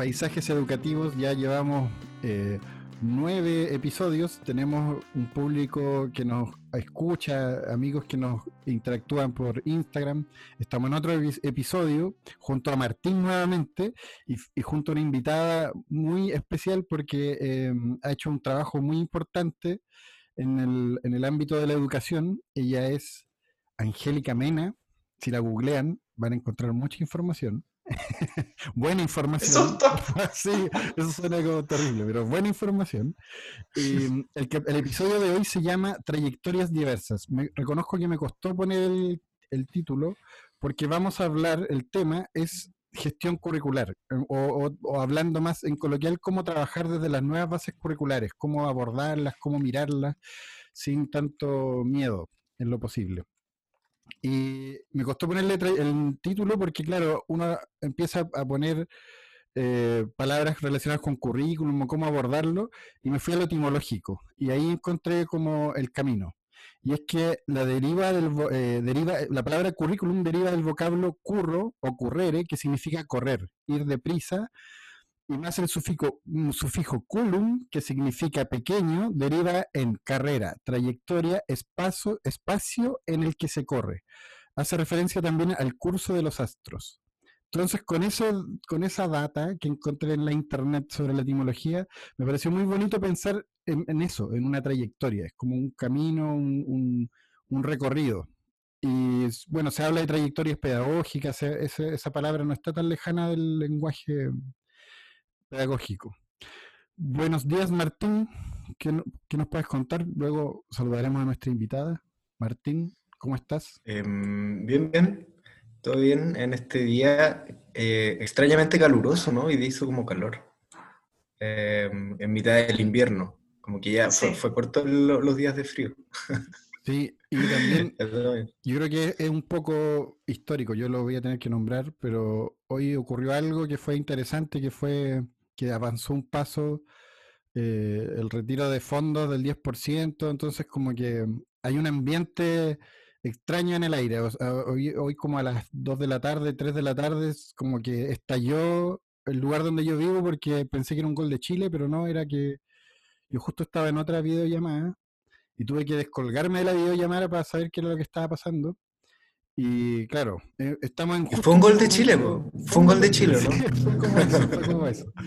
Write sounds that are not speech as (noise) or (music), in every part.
Paisajes Educativos. Ya llevamos eh, nueve episodios. Tenemos un público que nos escucha, amigos que nos interactúan por Instagram. Estamos en otro episodio junto a Martín nuevamente y, junto a una invitada muy especial porque eh, ha hecho un trabajo muy importante en el, en el ámbito de la educación. Ella es Angélica Mena. Si la googlean, van a encontrar mucha información. (laughs) buena información. (laughs) sí, eso suena como terrible, pero buena información. Y el, el, episodio de hoy se llama Trayectorias diversas. Me, reconozco que me costó poner el, el, título porque vamos a hablar, el tema es gestión curricular, eh, o, o, hablando más en coloquial, cómo trabajar desde las nuevas bases curriculares, cómo abordarlas, cómo mirarlas sin tanto miedo en lo posible. Y me costó ponerle el título porque, claro, uno empieza a poner eh, palabras relacionadas con currículum, cómo abordarlo, y me fui a lo etimológico. Y ahí encontré como el camino. Y es que la deriva del eh, deriva, la palabra currículum deriva del vocablo curro o currere, que significa correr, ir deprisa, y más el sufijo, mm, sufijo culum, que significa pequeño, deriva en carrera, trayectoria, espacio, espacio en el que se corre. Hace referencia también al curso de los astros. Entonces, con, eso, con esa data que encontré en la internet sobre la etimología, me pareció muy bonito pensar en, eso, en una trayectoria. Es como un camino, un, recorrido. Y bueno, se habla de trayectorias pedagógicas, esa palabra no está tan lejana del lenguaje pedagógico. Buenos días, Martín. ¿Qué, nos puedes contar? Luego saludaremos a nuestra invitada. Martín, ¿cómo estás? Em, bien, bien. Todo bien en este día eh, extrañamente caluroso, ¿no? Y hizo como calor. Em, en mitad del invierno. Como que ya fue, corto los días de frío. (laughs) Sí, y también yo creo que es un poco histórico, yo lo voy a tener que nombrar, pero hoy ocurrió algo que fue interesante, que fue que avanzó un paso eh, el retiro de fondos del 10%, entonces como que hay un ambiente extraño en el aire. hoy, como a las 2 de la tarde, 3 de la tarde, como que estalló el lugar donde yo vivo porque pensé que era un gol de Chile, pero no, era que yo justo estaba en otra videollamada y tuve que descolgarme de la videollamada para saber qué era lo que estaba pasando. Y claro, eh, estamos en... Fue un gol de Chile, fue un gol de Chile, ¿no? fue como eso, fue como eso. (laughs)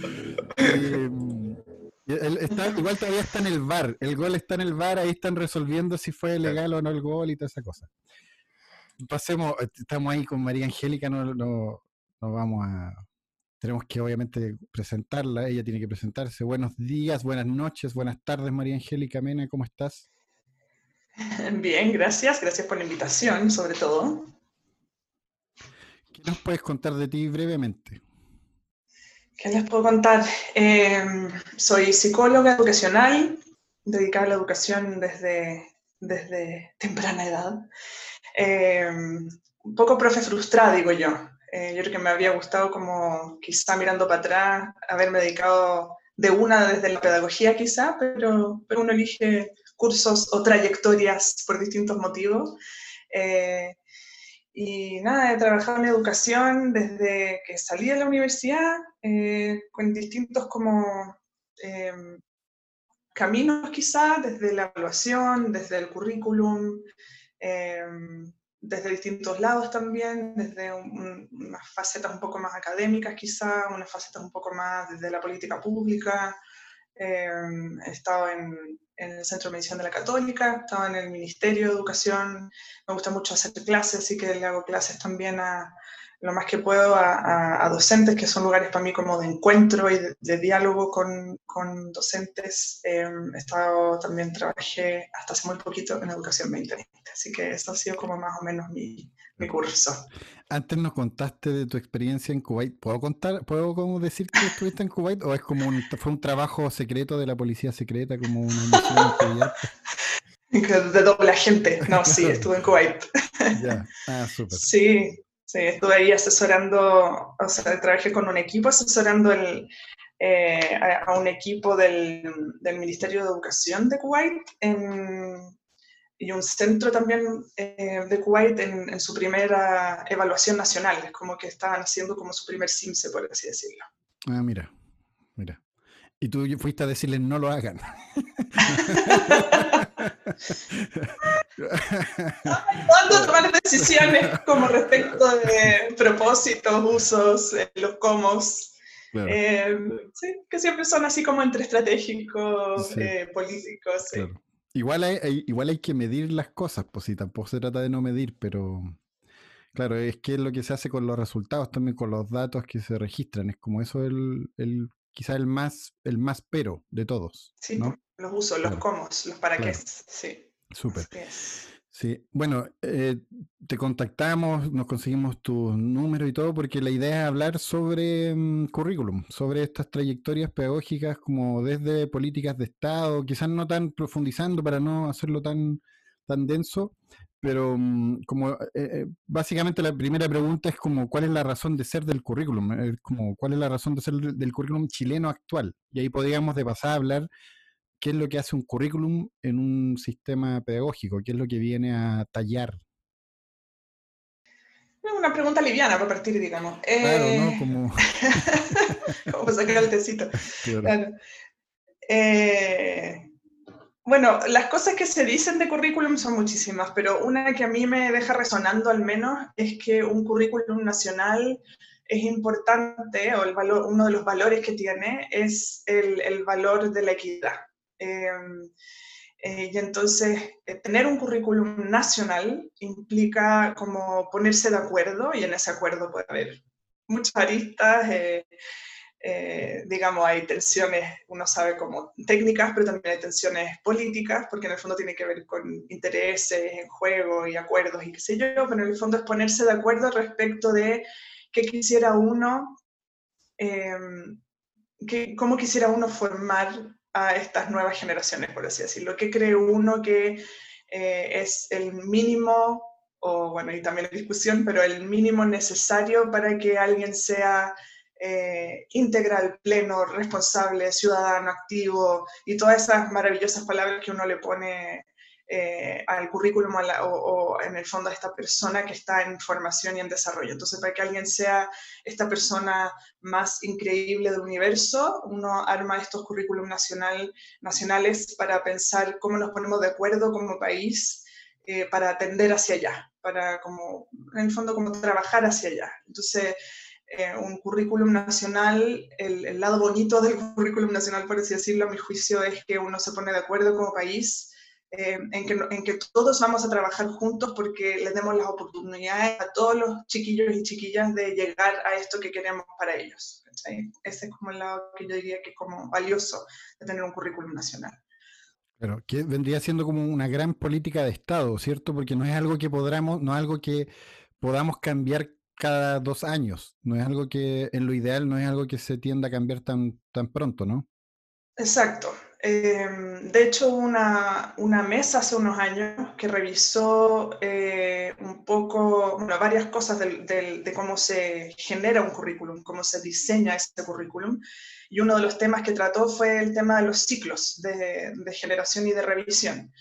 Em, igual todavía está en el bar, el gol está en el bar, ahí están resolviendo si fue legal o no el gol y toda esa cosa. Pasemos, estamos ahí con María Angélica, no, no, no vamos a... Tenemos que obviamente presentarla, ella tiene que presentarse. Buenos días, buenas noches, buenas tardes María Angélica Mena, ¿cómo estás? (laughs) Bien, gracias. Gracias por la invitación, sobre todo. ¿Qué nos puedes contar de ti brevemente? ¿Qué les puedo contar? Em, soy psicóloga educacional, dedicada a la educación desde, desde temprana edad. Em, un poco profe frustrada, digo yo. Eh, yo creo que me había gustado como quizá mirando para atrás, haberme dedicado de una desde la pedagogía quizá, pero, pero uno elige cursos o trayectorias por distintos motivos. Eh, y nada, he trabajado en educación desde que salí de la universidad, eh, con distintos como em, caminos quizás, desde la evaluación, desde el currículum, em, desde distintos lados también, desde unas facetas un poco más académicas quizá, unas facetas un poco más desde la política pública. Em, he estado en en el Centro de Medición de la Católica, estaba en el Ministerio de Educación, me gusta mucho hacer clases, así que le hago clases también a lo más que puedo a, docentes, que son lugares para mí como de encuentro y de, diálogo con, con docentes. Em, he estado, también trabajé hasta hace muy poquito en Educación 2020, así que eso ha sido como más o menos mi mi curso. Antes nos contaste de tu experiencia en Kuwait. ¿Puedo contar, puedo como decir que estuviste en Kuwait o es como un, fue un trabajo secreto de la policía secreta, como una misión de doble agente. (laughs) No, sí, estuve en Kuwait. ya, ah, súper. Sí, sí, estuve ahí asesorando, o sea, trabajé con un equipo asesorando el, eh, a, un equipo del, del, Ministerio de Educación de Kuwait en, y un centro también eh, de Kuwait en, su primera evaluación nacional. Es como que estaban haciendo como su primer CIMSE, por así decirlo. Ah, mira, mira. Y tú fuiste a decirles no lo hagan. (laughs) ¿Cuándo tomar decisiones como respecto de propósitos, usos, eh, los comos? Eh, sí, que siempre son así como entre estratégicos, políticos. Igual hay, igual hay que medir las cosas, pues si tampoco se trata de no medir, pero claro, es que es lo que se hace con los resultados, también con los datos que se registran, es como eso el, el quizá el más, el más pero de todos. Sí, los usos, los cómo, los para qué, sí. Súper. Sí, bueno, eh, te contactamos, nos conseguimos tu número y todo, porque la idea es hablar sobre mm, currículum, sobre estas trayectorias pedagógicas como desde políticas de Estado, quizás no tan profundizando para no hacerlo tan, tan denso, pero mm, como eh, eh, básicamente la primera pregunta es como cuál es la razón de ser del currículum, como cuál es la razón de ser del currículum chileno actual, y ahí podríamos de pasar a hablar qué es lo que hace un currículum en un sistema pedagógico, qué es lo que viene a tallar. Una pregunta liviana para partir, digamos. Claro, ¿no? Eh, como... (laughs) Sacar el tecito. (laughs) Claro. Eh, bueno, las cosas que se dicen de currículum son muchísimas, pero una que a mí me deja resonando al menos es que un currículum nacional es importante, o el valor, uno de los valores que tiene es el, el valor de la equidad. Em, eh, y entonces, eh, tener un currículum nacional implica como ponerse de acuerdo y en ese acuerdo puede haber muchas aristas, eh, digamos, hay tensiones, uno sabe como técnicas, pero también hay tensiones políticas, porque en el fondo tiene que ver con intereses en juego y acuerdos y qué sé yo, pero en el fondo es ponerse de acuerdo respecto de qué quisiera uno, em, cómo quisiera uno formar a estas nuevas generaciones, por así decirlo. ¿Qué cree uno que eh, es el mínimo, o bueno, y también hay discusión, pero el mínimo necesario para que alguien sea eh, integral, pleno, responsable, ciudadano, activo, y todas esas maravillosas palabras que uno le pone eh, al currículum o, en el fondo a esta persona que está en formación y en desarrollo. Entonces, para que alguien sea esta persona más increíble del universo, uno arma estos currículum nacional, nacionales para pensar cómo nos ponemos de acuerdo como país eh, para atender hacia allá, para como, en el fondo, como trabajar hacia allá. Entonces, eh, un currículum nacional, el, el, lado bonito del currículum nacional, por así decirlo, a mi juicio, es que uno se pone de acuerdo como país eh, en, que, en, que, todos vamos a trabajar juntos porque les demos las oportunidades a todos los chiquillos y chiquillas de llegar a esto que queremos para ellos. Ese es como el lado que yo diría que es como valioso de tener un currículum nacional. Pero que vendría siendo como una gran política de Estado, ¿cierto? Porque no es algo que podamos, no es algo que podamos cambiar cada dos años, no es algo que en lo ideal no es algo que se tienda a cambiar tan, tan pronto, ¿no? Exacto, Em, de hecho, una, una, mesa hace unos años que revisó eh, un poco, varias cosas de cómo se genera un currículum, cómo se diseña este currículum. Y uno de los temas que trató fue el tema de los ciclos de, de generación y de revisión.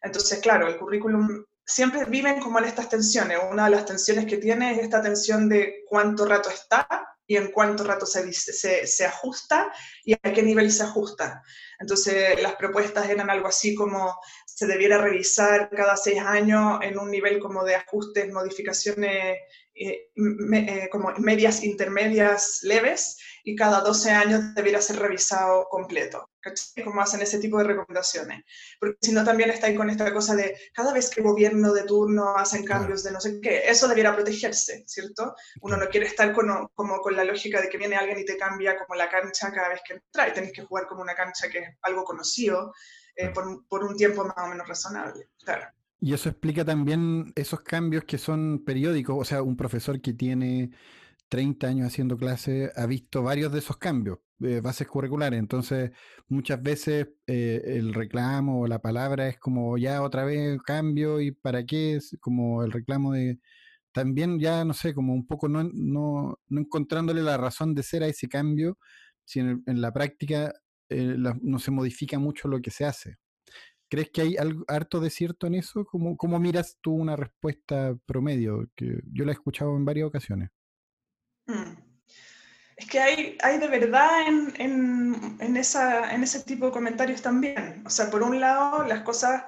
Entonces, claro, el currículum siempre viven como en estas tensiones. Una de las tensiones que tiene es esta tensión de cuánto rato está y en cuánto rato se, se, se, ajusta y a qué nivel se ajusta. Entonces, las propuestas eran algo así como se debiera revisar cada seis años en un nivel como de ajustes, modificaciones eh, eh, como medias, intermedias, leves, y cada 12 años debiera ser revisado completo. ¿Cachai? Como hacen ese tipo de recomendaciones. Porque si no, también está ahí con esta cosa de cada vez que el gobierno de turno hacen cambios de no sé qué, eso debiera protegerse, ¿cierto? Uno no quiere estar con, como con la lógica de que viene alguien y te cambia como la cancha cada vez que entra y tenés que jugar como una cancha que es algo conocido eh, por, por, un tiempo más o menos razonable. Claro. Y eso explica también esos cambios que son periódicos, o sea, un profesor que tiene 30 años haciendo clase ha visto varios de esos cambios, eh, bases curriculares, entonces muchas veces eh, el reclamo o la palabra es como ya otra vez cambio y para qué, es como el reclamo de también ya, no sé, como un poco no, no, no encontrándole la razón de ser a ese cambio, si en, la práctica eh, no se modifica mucho lo que se hace. ¿Crees que hay algo harto de cierto en eso? ¿Cómo, ¿Cómo, miras tú una respuesta promedio? Que yo la he escuchado en varias ocasiones. Mm. Es que hay, de verdad en ese tipo de comentarios también. O sea, por un lado, las cosas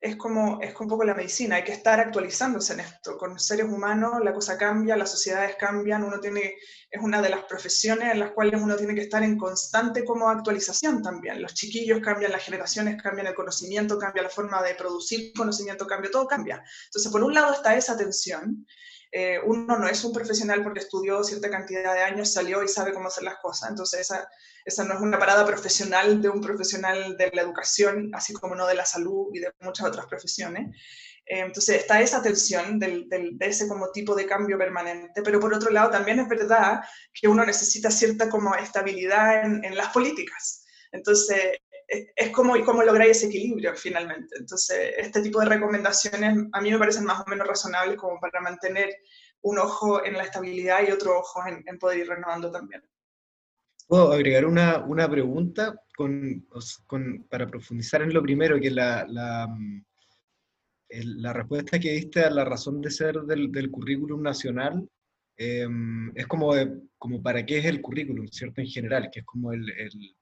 es como, es un poco la medicina, hay que estar actualizándose en esto. Con seres humanos la cosa cambia, las sociedades cambian, uno tiene, es una de las profesiones en las cuales uno tiene que estar en constante como actualización también. Los chiquillos cambian, las generaciones cambian, el conocimiento cambia, la forma de producir conocimiento cambia, todo cambia. Entonces, por un lado está esa tensión, eh, uno no es un profesional porque estudió cierta cantidad de años, salió y sabe cómo hacer las cosas. Entonces, esa, esa no es una parada profesional de un profesional de la educación, así como no de la salud y de muchas otras profesiones. Eh, entonces, está esa tensión de ese como tipo de cambio permanente, pero por otro lado, también es verdad que uno necesita cierta como estabilidad en, en las políticas. Entonces, es como, cómo lograr ese equilibrio finalmente. Entonces, este tipo de recomendaciones a mí me parecen más o menos razonables como para mantener un ojo en la estabilidad y otro ojo en, poder ir renovando también. Puedo agregar una, una pregunta con, con, para profundizar en lo primero, que la, la, la, respuesta que diste a la razón de ser del, del currículum nacional em, es como, como para qué es el currículum, ¿cierto? En general, que es como el, el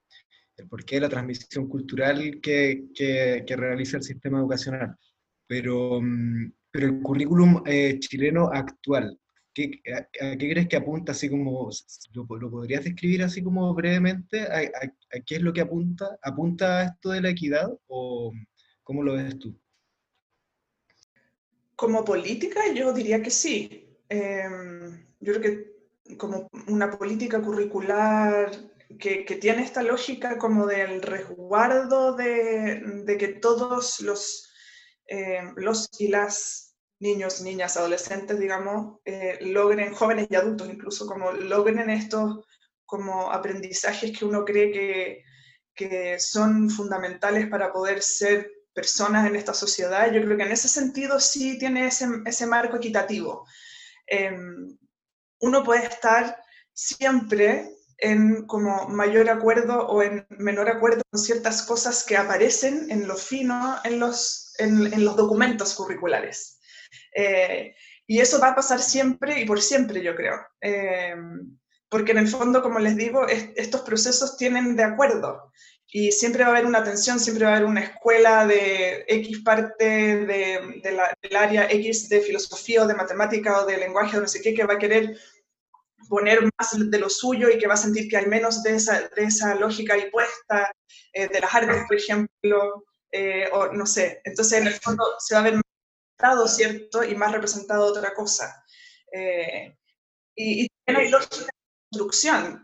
el porqué de la transmisión cultural que, que, realiza el sistema educacional. Pero, mm, pero el currículum eh, chileno actual, ¿qué, a, qué crees que apunta? Así como, ¿lo, podrías describir así como brevemente? ¿A, qué es lo que apunta? ¿Apunta a esto de la equidad o cómo lo ves tú? Como política, yo diría que sí. Em, yo creo que como una política curricular que, tiene esta lógica como del resguardo de, que todos los, eh, los y las niños, niñas, adolescentes, digamos, eh, logren, jóvenes y adultos incluso, como logren estos como aprendizajes que uno cree que, que son fundamentales para poder ser personas en esta sociedad. Yo creo que en ese sentido sí tiene ese, ese marco equitativo. Em, uno puede estar siempre en como mayor acuerdo o en menor acuerdo con ciertas cosas que aparecen en lo fino en los, en, los documentos curriculares. Eh, y eso va a pasar siempre y por siempre, yo creo. Eh, porque en el fondo, como les digo, estos procesos tienen de acuerdo. Y siempre va a haber una tensión, siempre va a haber una escuela de X parte de, del área X de filosofía o de matemática o de lenguaje o no sé qué, que va a querer poner más de lo suyo y que va a sentir que hay menos de esa, de esa lógica impuesta, eh, de las artes, por ejemplo, eh, o no sé. Entonces, en el fondo, se va a ver más representado, ¿cierto? Y más representado otra cosa. Eh, y, también hay lógicas de construcción.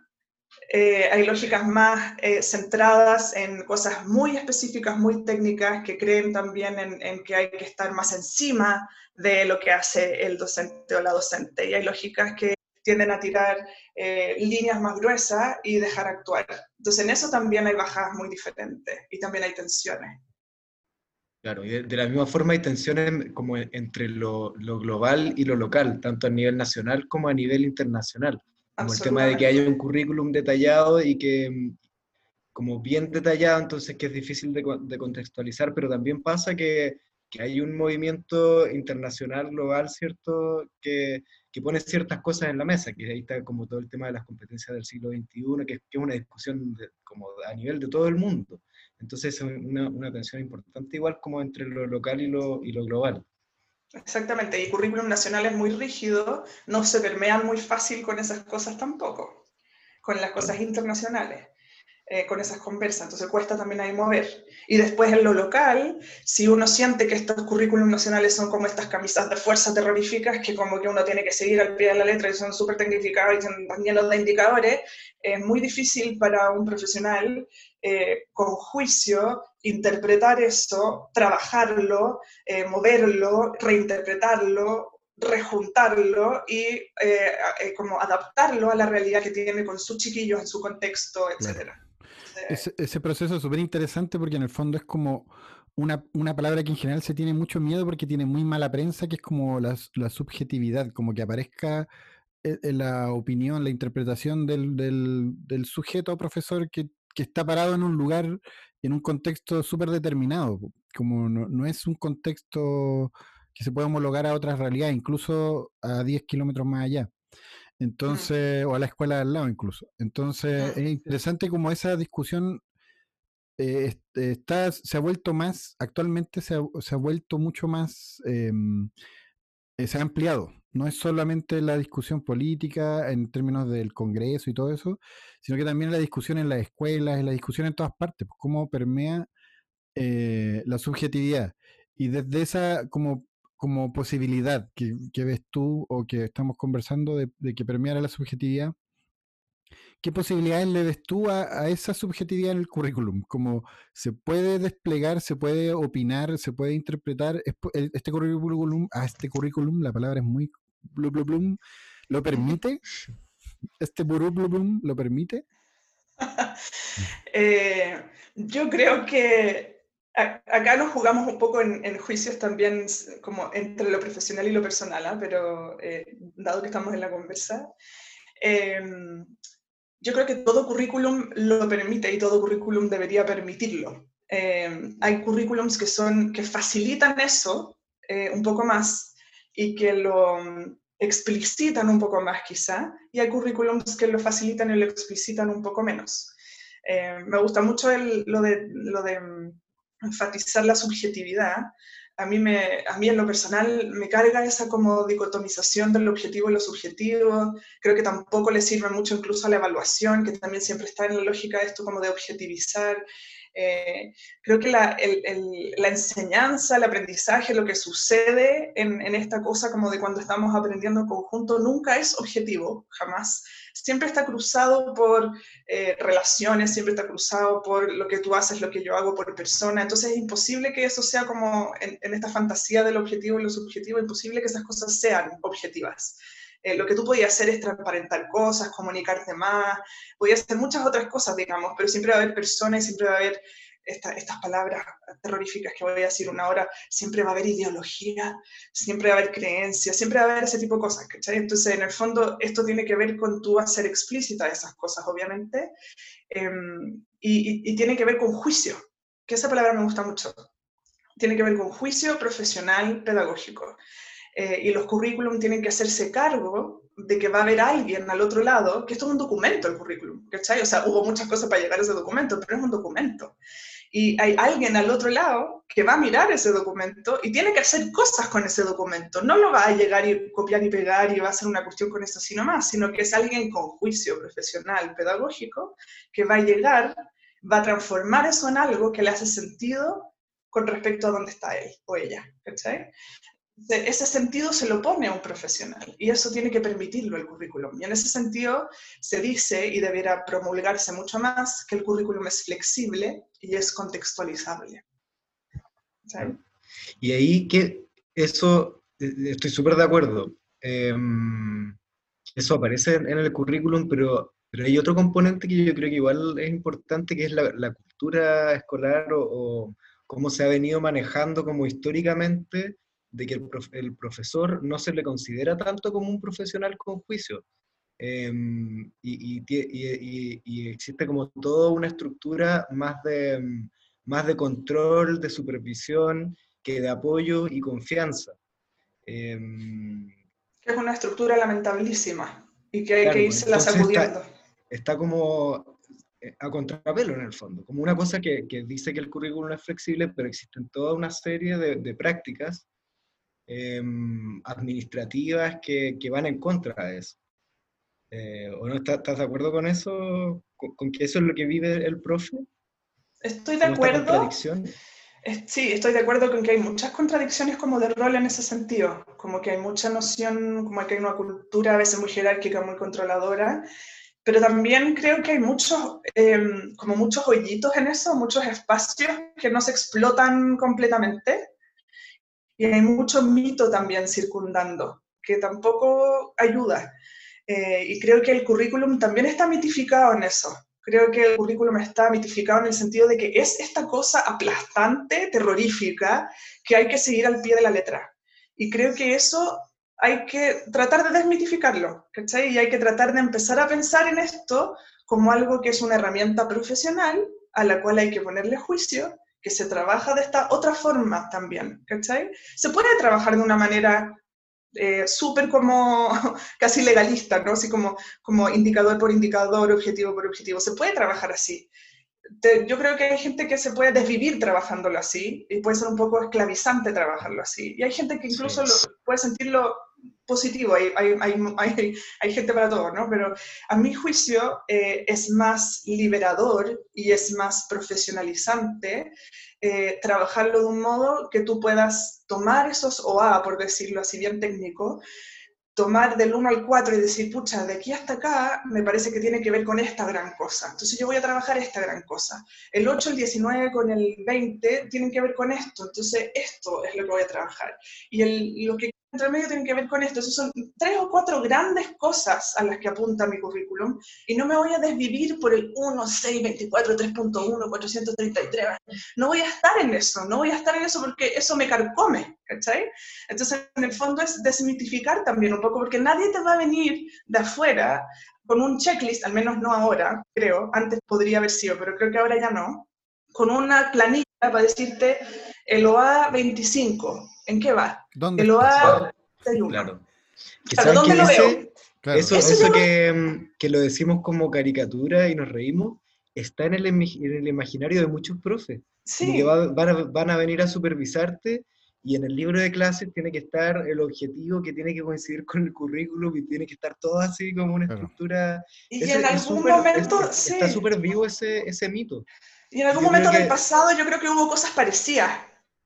hay lógicas más centradas en cosas muy específicas, muy técnicas, que creen también en, en, que hay que estar más encima de lo que hace el docente o la docente. Y hay lógicas que tienden a tirar eh, líneas más gruesas y dejar actuar. Entonces en eso también hay bajadas muy diferentes y también hay tensiones. Claro, y de, la misma forma hay tensiones como entre lo, lo, global y lo local, tanto a nivel nacional como a nivel internacional. Como el tema de que haya un currículum detallado y que, como bien detallado, entonces que es difícil de, de contextualizar, pero también pasa que, que hay un movimiento internacional global, ¿cierto?, que, que pone ciertas cosas en la mesa, que ahí está como todo el tema de las competencias del siglo XXI, que, es una discusión como a nivel de todo el mundo. Entonces es una, una, tensión importante, igual como entre lo local y lo, y lo global. Exactamente, y el currículum nacional es muy rígido, no se permean muy fácil con esas cosas tampoco, con las cosas internacionales. Eh, con esas conversas, entonces cuesta también ahí mover. Y después en lo local, si uno siente que estos currículums nacionales son como estas camisas de fuerza terroríficas, que como que uno tiene que seguir al pie de la letra y son súper tecnificados y son llenos de indicadores, es muy difícil para un profesional eh, con juicio interpretar eso, trabajarlo, eh, moverlo, reinterpretarlo, rejuntarlo y como adaptarlo a la realidad que tiene con sus chiquillos en su contexto, etcétera. Ese, proceso es súper interesante porque en el fondo es como una, palabra que en general se tiene mucho miedo porque tiene muy mala prensa, que es como la, subjetividad, como que aparezca eh, la opinión, la interpretación del, del, sujeto o profesor que, está parado en un lugar, en un contexto súper determinado, como no, es un contexto que se puede homologar a otras realidades, incluso a 10 kilómetros más allá. Mm. Entonces, o a la escuela de al lado incluso. Entonces, es interesante como esa discusión eh, está, se ha vuelto más, actualmente se ha, vuelto mucho más, em, eh, se ha ampliado. No es solamente la discusión política en términos del Congreso y todo eso, sino que también la discusión en las escuelas, en la discusión en todas partes, pues, cómo permea eh, la subjetividad. Y desde esa como como posibilidad que, ves tú o que estamos conversando de, que permeara la subjetividad, ¿qué posibilidades le ves tú a, esa subjetividad en el currículum? Como se puede desplegar, se puede opinar, se puede interpretar este currículum, a este currículum, la palabra es muy blu, blu, ¿lo permite? ¿Este blum lo permite? (laughs) Eh, yo creo que Acá nos jugamos un poco en, juicios también como entre lo profesional y lo personal, ¿ah? pero eh, dado que estamos en la conversa, em, yo creo que todo currículum lo permite y todo currículum debería permitirlo. Em, hay currículums que, son, que facilitan eso eh, un poco más y que lo mm, explicitan un poco más quizá, y hay currículums que lo facilitan y lo explicitan un poco menos. Em, me gusta mucho lo de... Lo de mm, enfatizar la subjetividad, a mí, me, a mí en lo personal me carga esa como dicotomización del objetivo y lo subjetivo. Creo que tampoco le sirve mucho incluso a la evaluación, que también siempre está en la lógica de esto como de objetivizar. Eh, creo que la, la, enseñanza, el aprendizaje, lo que sucede en, en, esta cosa como de cuando estamos aprendiendo en conjunto, nunca es objetivo, jamás siempre está cruzado por eh, relaciones, siempre está cruzado por lo que tú haces, lo que yo hago por persona. Entonces es imposible que eso sea como en, esta fantasía del objetivo y lo subjetivo, imposible que esas cosas sean objetivas. Eh, lo que tú podías hacer es transparentar cosas, comunicarte más, podías hacer muchas otras cosas, digamos, pero siempre va a haber personas, siempre va a haber estas palabras terroríficas que voy a decir una hora, siempre va a haber ideología, siempre va a haber creencias, siempre va a haber ese tipo de cosas, ¿cachai? Entonces, en el fondo, esto tiene que ver con tú hacer explícita esas cosas, obviamente, em, y, tiene que ver con juicio, que esa palabra me gusta mucho. Tiene que ver con juicio profesional pedagógico. Eh, y los currículum tienen que hacerse cargo de que va a haber alguien al otro lado, que esto es un documento el currículum, ¿cachai? O sea, hubo muchas cosas para llegar a ese documento, pero es un documento y hay alguien al otro lado que va a mirar ese documento y tiene que hacer cosas con ese documento. No lo va a llegar y copiar y pegar y va a hacer una cuestión con eso sino más, sino que es alguien con juicio profesional, pedagógico, que va a llegar, va a transformar eso en algo que le hace sentido con respecto a dónde está él o ella. ¿cachai? Ese sentido se lo pone a un profesional y eso tiene que permitirlo el currículum. Y en ese sentido se dice, y debiera promulgarse mucho más, que el currículum es flexible y es contextualizable. Y ahí que eso, eh, estoy súper de acuerdo, em, eso aparece en el currículum, pero, pero hay otro componente que yo creo que igual es importante, que es la, cultura escolar o, o cómo se ha venido manejando como históricamente de que el, profesor no se le considera tanto como un profesional con juicio. Em, y, existe como toda una estructura más de, más de control, de supervisión, que de apoyo y confianza. Em, es una estructura lamentabilísima y que hay que irse la sacudiendo. Está, como eh, a contrapelo en el fondo, como una cosa que, que, dice que el currículum es flexible, pero existen toda una serie de, de prácticas Em, administrativas que, que, van en contra de eso. Eh, ¿O no estás, de acuerdo con eso? ¿Con, que eso es lo que vive el profe? Estoy de acuerdo. Sí, estoy de acuerdo con que hay muchas contradicciones como de rol en ese sentido, como que hay mucha noción, como que hay una cultura a veces muy jerárquica, muy controladora, pero también creo que hay muchos, em, como muchos hoyitos en eso, muchos espacios que no se explotan completamente, y hay mucho mito también circundando, que tampoco ayuda. Eh, y creo que el currículum también está mitificado en eso. Creo que el currículum está mitificado en el sentido de que es esta cosa aplastante, terrorífica, que hay que seguir al pie de la letra. Y creo que eso hay que tratar de desmitificarlo, ¿cachai? Y hay que tratar de empezar a pensar en esto como algo que es una herramienta profesional a la cual hay que ponerle juicio, que se trabaja de esta otra forma también, ¿cachai? Se puede trabajar de una manera eh, súper como (laughs) casi legalista, ¿no? Así como, como indicador por indicador, objetivo por objetivo. Se puede trabajar así. Yo creo que hay gente que se puede desvivir trabajándolo así y puede ser un poco esclavizante trabajarlo así. Y hay gente que incluso puede sentirlo positivo, hay, hay, hay, hay, gente para todo, ¿no? Pero a mi juicio eh, es más liberador y es más profesionalizante eh, trabajarlo de un modo que tú puedas tomar esos OA, por decirlo así bien técnico, tomar del 1 al 4 y decir, pucha, de aquí hasta acá me parece que tiene que ver con esta gran cosa. Entonces yo voy a trabajar esta gran cosa. El 8, el 19 con el 20 tienen que ver con esto. Entonces esto es lo que voy a trabajar. Y el, lo que entre medio tienen que ver con esto. Esas son tres o cuatro grandes cosas a las que apunta mi currículum y no me voy a desvivir por el 1, 6, 24, 3.1, 433. No voy a estar en eso, no voy a estar en eso porque eso me carcome, ¿cachai? Entonces, en el fondo es desmitificar también un poco porque nadie te va a venir de afuera con un checklist, al menos no ahora, creo, antes podría haber sido, pero creo que ahora ya no, con una planilla para decirte el OA 25, ¿en qué va? ¿Dónde el OA 31. Claro. ¿dónde lo veo? Eso, eso, que, que, lo decimos como caricatura y nos reímos, está en el, en el imaginario de muchos profes. Sí. Que van, a, van, a, venir a supervisarte y en el libro de clases tiene que estar el objetivo que tiene que coincidir con el currículum y tiene que estar todo así como una estructura. Y en algún momento, sí. Está súper vivo ese, ese mito. Y en algún momento del pasado yo creo que hubo cosas parecidas.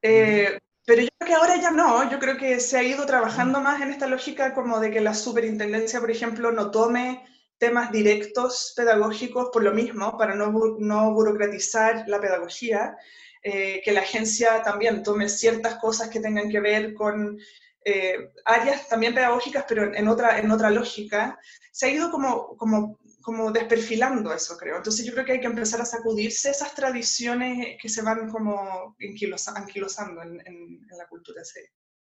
Eh, pero yo creo que ahora ya no, yo creo que se ha ido trabajando más en esta lógica como de que la superintendencia, por ejemplo, no tome temas directos pedagógicos por lo mismo, para no, no burocratizar la pedagogía, eh, que la agencia también tome ciertas cosas que tengan que ver con eh, áreas también pedagógicas, pero en otra, en otra lógica. Se ha ido como, como como desperfilando eso, creo. Entonces yo creo que hay que empezar a sacudirse esas tradiciones que se van como anquilosando en, en, la cultura. Sí.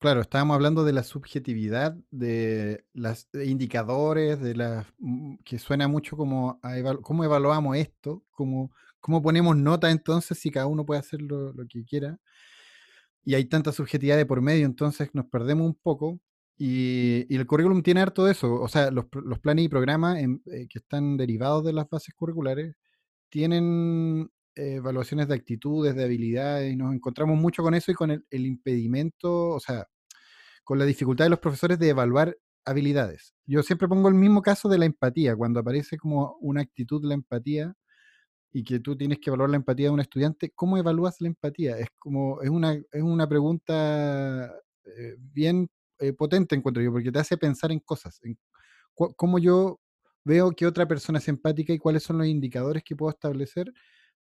Claro, estábamos hablando de la subjetividad, de los indicadores, de las mm, que suena mucho como a cómo evaluamos esto, cómo, cómo ponemos nota entonces si cada uno puede hacer lo, lo que quiera. Y hay tanta subjetividad de por medio, entonces nos perdemos un poco. Y, el currículum tiene harto de eso, o sea, los, planes y programas eh, que están derivados de las bases curriculares tienen eh, evaluaciones de actitudes, de habilidades, y nos encontramos mucho con eso y con el, impedimento, o sea, con la dificultad de los profesores de evaluar habilidades. Yo siempre pongo el mismo caso de la empatía, cuando aparece como una actitud la empatía y que tú tienes que evaluar la empatía de un estudiante, ¿cómo evalúas la empatía? Es como, es una, es una pregunta eh, bien eh, potente, encuentro yo, porque te hace pensar en cosas, cómo yo veo que otra persona es empática y cuáles son los indicadores que puedo establecer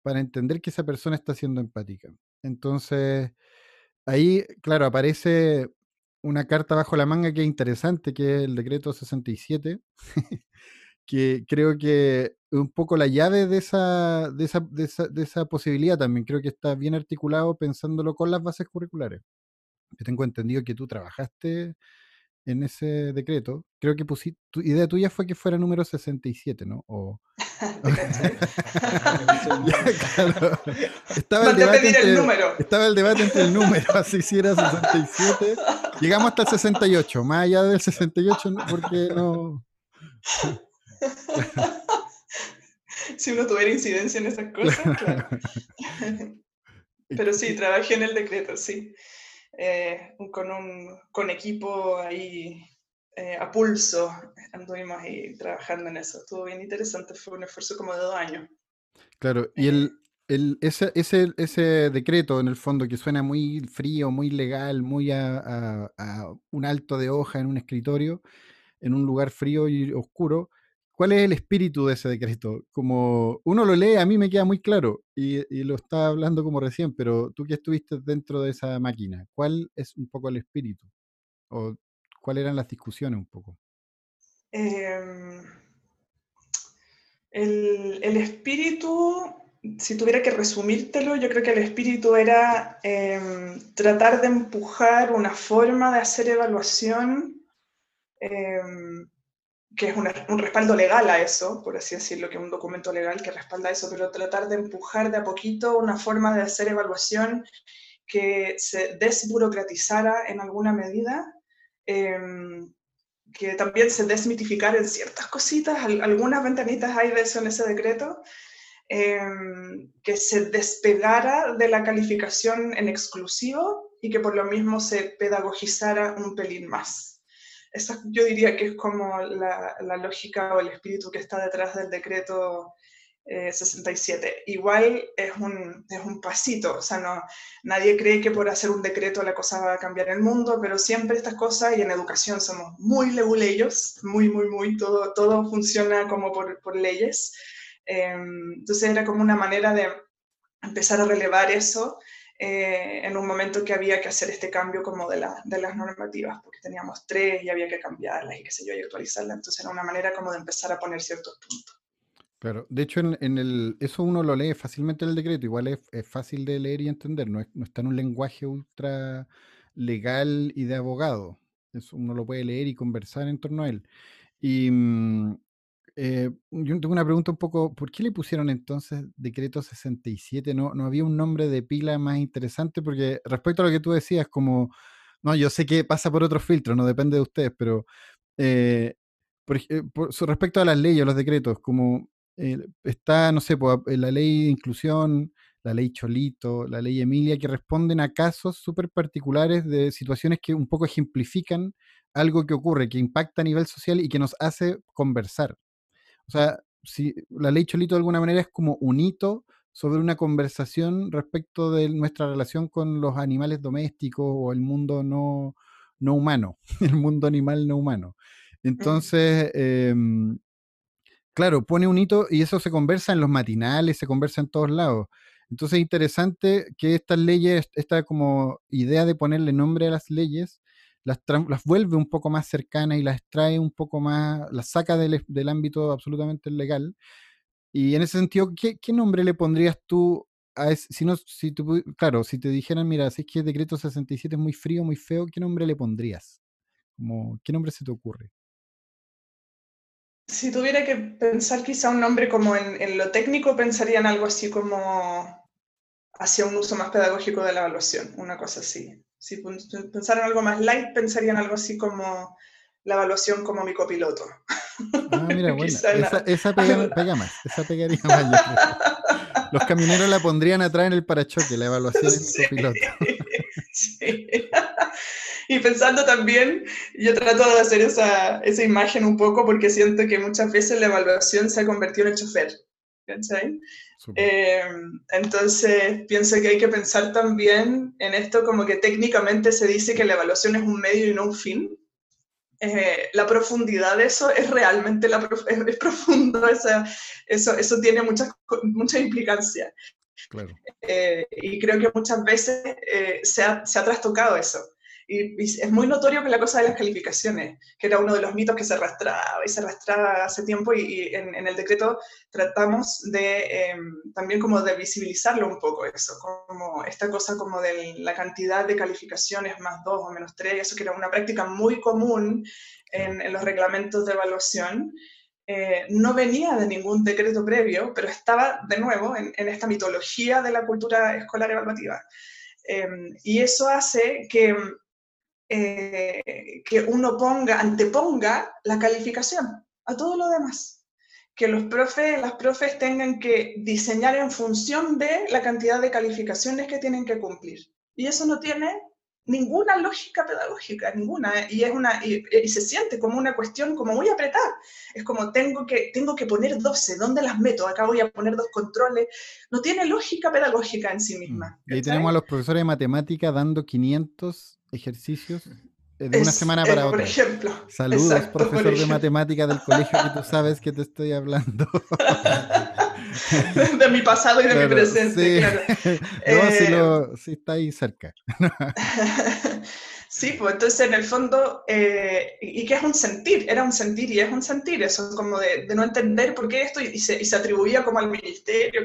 para entender que esa persona está siendo empática. Entonces, ahí, claro, aparece una carta bajo la manga que es interesante, que es el decreto 67, (laughs) que creo que un poco la llave de esa, de esa, de, esa, de esa posibilidad también. Creo que está bien articulado pensándolo con las bases curriculares yo tengo entendido que tú trabajaste en ese decreto. Creo que pusiste, tu idea tuya fue que fuera número 67, ¿no? O... (laughs) (laughs) estaba, el debate entre, el estaba el debate entre el número, (laughs) así si era 67. Llegamos hasta el 68, más allá del 68, porque no... (laughs) si uno tuviera incidencia en esas cosas, (laughs) claro. Pero sí, trabajé en el decreto, sí. Eh, con un con equipo ahí eh, a pulso anduvimos ahí trabajando en eso. Estuvo bien interesante, fue un esfuerzo como de dos años. Claro, y el, el, ese, ese, ese decreto en el fondo que suena muy frío, muy legal, muy a, a un alto de hoja en un escritorio, en un lugar frío y oscuro, ¿Cuál es el espíritu de ese decreto? Como uno lo lee, a mí me queda muy claro y, lo estaba hablando como recién, pero tú que estuviste dentro de esa máquina, ¿cuál es un poco el espíritu? ¿O cuáles eran las discusiones un poco? Em, el, espíritu, si tuviera que resumírtelo, yo creo que el espíritu era em, tratar de empujar una forma de hacer evaluación em, que es un respaldo legal a eso, por así decirlo, que es un documento legal que respalda eso, pero tratar de empujar de a poquito una forma de hacer evaluación que se desburocratizara en alguna medida, em, que también se desmitificara en ciertas cositas, algunas ventanitas hay de eso en ese decreto, em, que se despegara de la calificación en exclusivo y que por lo mismo se pedagogizara un pelín más. Esa yo diría que es como la, lógica o el espíritu que está detrás del decreto 67. Eh, Igual es un, es un pasito, o sea, no, nadie cree que por hacer un decreto la cosa va a cambiar el mundo, pero siempre estas cosas, y en educación somos muy leguleyos, muy, muy, muy, todo, todo funciona como por, por leyes. Em, entonces era como una manera de empezar a relevar eso eh, en un momento que había que hacer este cambio como de, la, de, las normativas, porque teníamos tres y había que cambiarlas y qué sé yo, y actualizarlas. Entonces era una manera como de empezar a poner ciertos puntos. Claro, de hecho en, en el, eso uno lo lee fácilmente en el decreto, igual es, es fácil de leer y entender, no, es, no, está en un lenguaje ultra legal y de abogado, eso uno lo puede leer y conversar en torno a él. Y, mm, eh, yo tengo una pregunta un poco, ¿por qué le pusieron entonces decreto 67? ¿No, no había un nombre de pila más interesante? Porque respecto a lo que tú decías, como, no, yo sé que pasa por otros filtros, no depende de ustedes, pero eh, eh, respecto a las leyes, los decretos, como está, no sé, pues, la ley de inclusión, la ley Cholito, la ley Emilia, que responden a casos súper particulares de situaciones que un poco ejemplifican algo que ocurre, que impacta a nivel social y que nos hace conversar. O sea, si la ley Cholito de alguna manera es como un hito sobre una conversación respecto de nuestra relación con los animales domésticos o el mundo no, no humano, (laughs) el mundo animal no humano. Entonces, em, claro, pone un hito y eso se conversa en los matinales, se conversa en todos lados. Entonces es interesante que estas leyes, esta como idea de ponerle nombre a las leyes, las, vuelve un poco más cercanas y las trae un poco más, las saca del, del ámbito absolutamente legal. Y en ese sentido, ¿qué, nombre le pondrías tú a si no, si tú, claro, si te dijeran, mira, si es que el decreto 67 es muy frío, muy feo, ¿qué nombre le pondrías? Como, ¿Qué nombre se te ocurre? Si tuviera que pensar quizá un nombre como en, en lo técnico, pensaría en algo así como hacia un uso más pedagógico de la evaluaón, una cosa así. Si pensaran algo más light, pensarían algo así como la evaluación como mi copiloto. Ah, mira, (laughs) bueno, esa, esa (laughs) pega, más, esa pegaría más. Los camineros la pondrían atrás en el parachoque, la evaluación es (laughs) mi copiloto. Sí. Y pensando también, yo trato de hacer esa, esa imagen un poco porque siento que muchas veces la evaluación se ha convertido en chofer. ¿Cachai? Eh, entonces, pienso que hay que pensar también en esto como que técnicamente se dice que la evaluación es un medio y no un fin. Eh, la profundidad de eso es realmente la es, profundo, (laughs) eso, eso tiene muchas, muchas implicancias. Claro. Eh, y creo que muchas veces se ha, se ha trastocado eso. Y, es muy notorio que la cosa de las calificaciones, que era uno de los mitos que se arrastraba y se arrastraba hace tiempo, y, en, el decreto tratamos de em, también como de visibilizarlo un poco eso, como esta cosa como de la cantidad de calificaciones más dos o menos tres, eso que era una práctica muy común en, los reglamentos de evaluación. Eh, no venía de ningún decreto previo, pero estaba de nuevo en, en esta mitología de la cultura escolar evaluativa. Em, y eso hace que eh, que uno ponga, anteponga la calificación a todo lo demás. Que los profes, las profes tengan que diseñar en función de la cantidad de calificaciones que tienen que cumplir. Y eso no tiene ninguna lógica pedagógica, ninguna, y, es una, y, se siente como una cuestión como muy apretada. Es como tengo que, tengo que poner 12, ¿dónde las meto? Acá voy a poner dos controles. No tiene lógica pedagógica en sí misma. Mm. Y ahí tenemos a los profesores de matemática dando 500 ejercicios de una semana para otra. Por ejemplo. Saludos, profesor de matemática del colegio que tú sabes que te estoy hablando. (laughs) de mi pasado y de mi presente, claro. (laughs) no, si, eh, está ahí cerca. (laughs) sí, pues entonces en el fondo, eh, ¿y qué es un sentir? Era un sentir y es un sentir, eso como de, no entender por qué esto y se, y se, atribuía como al ministerio,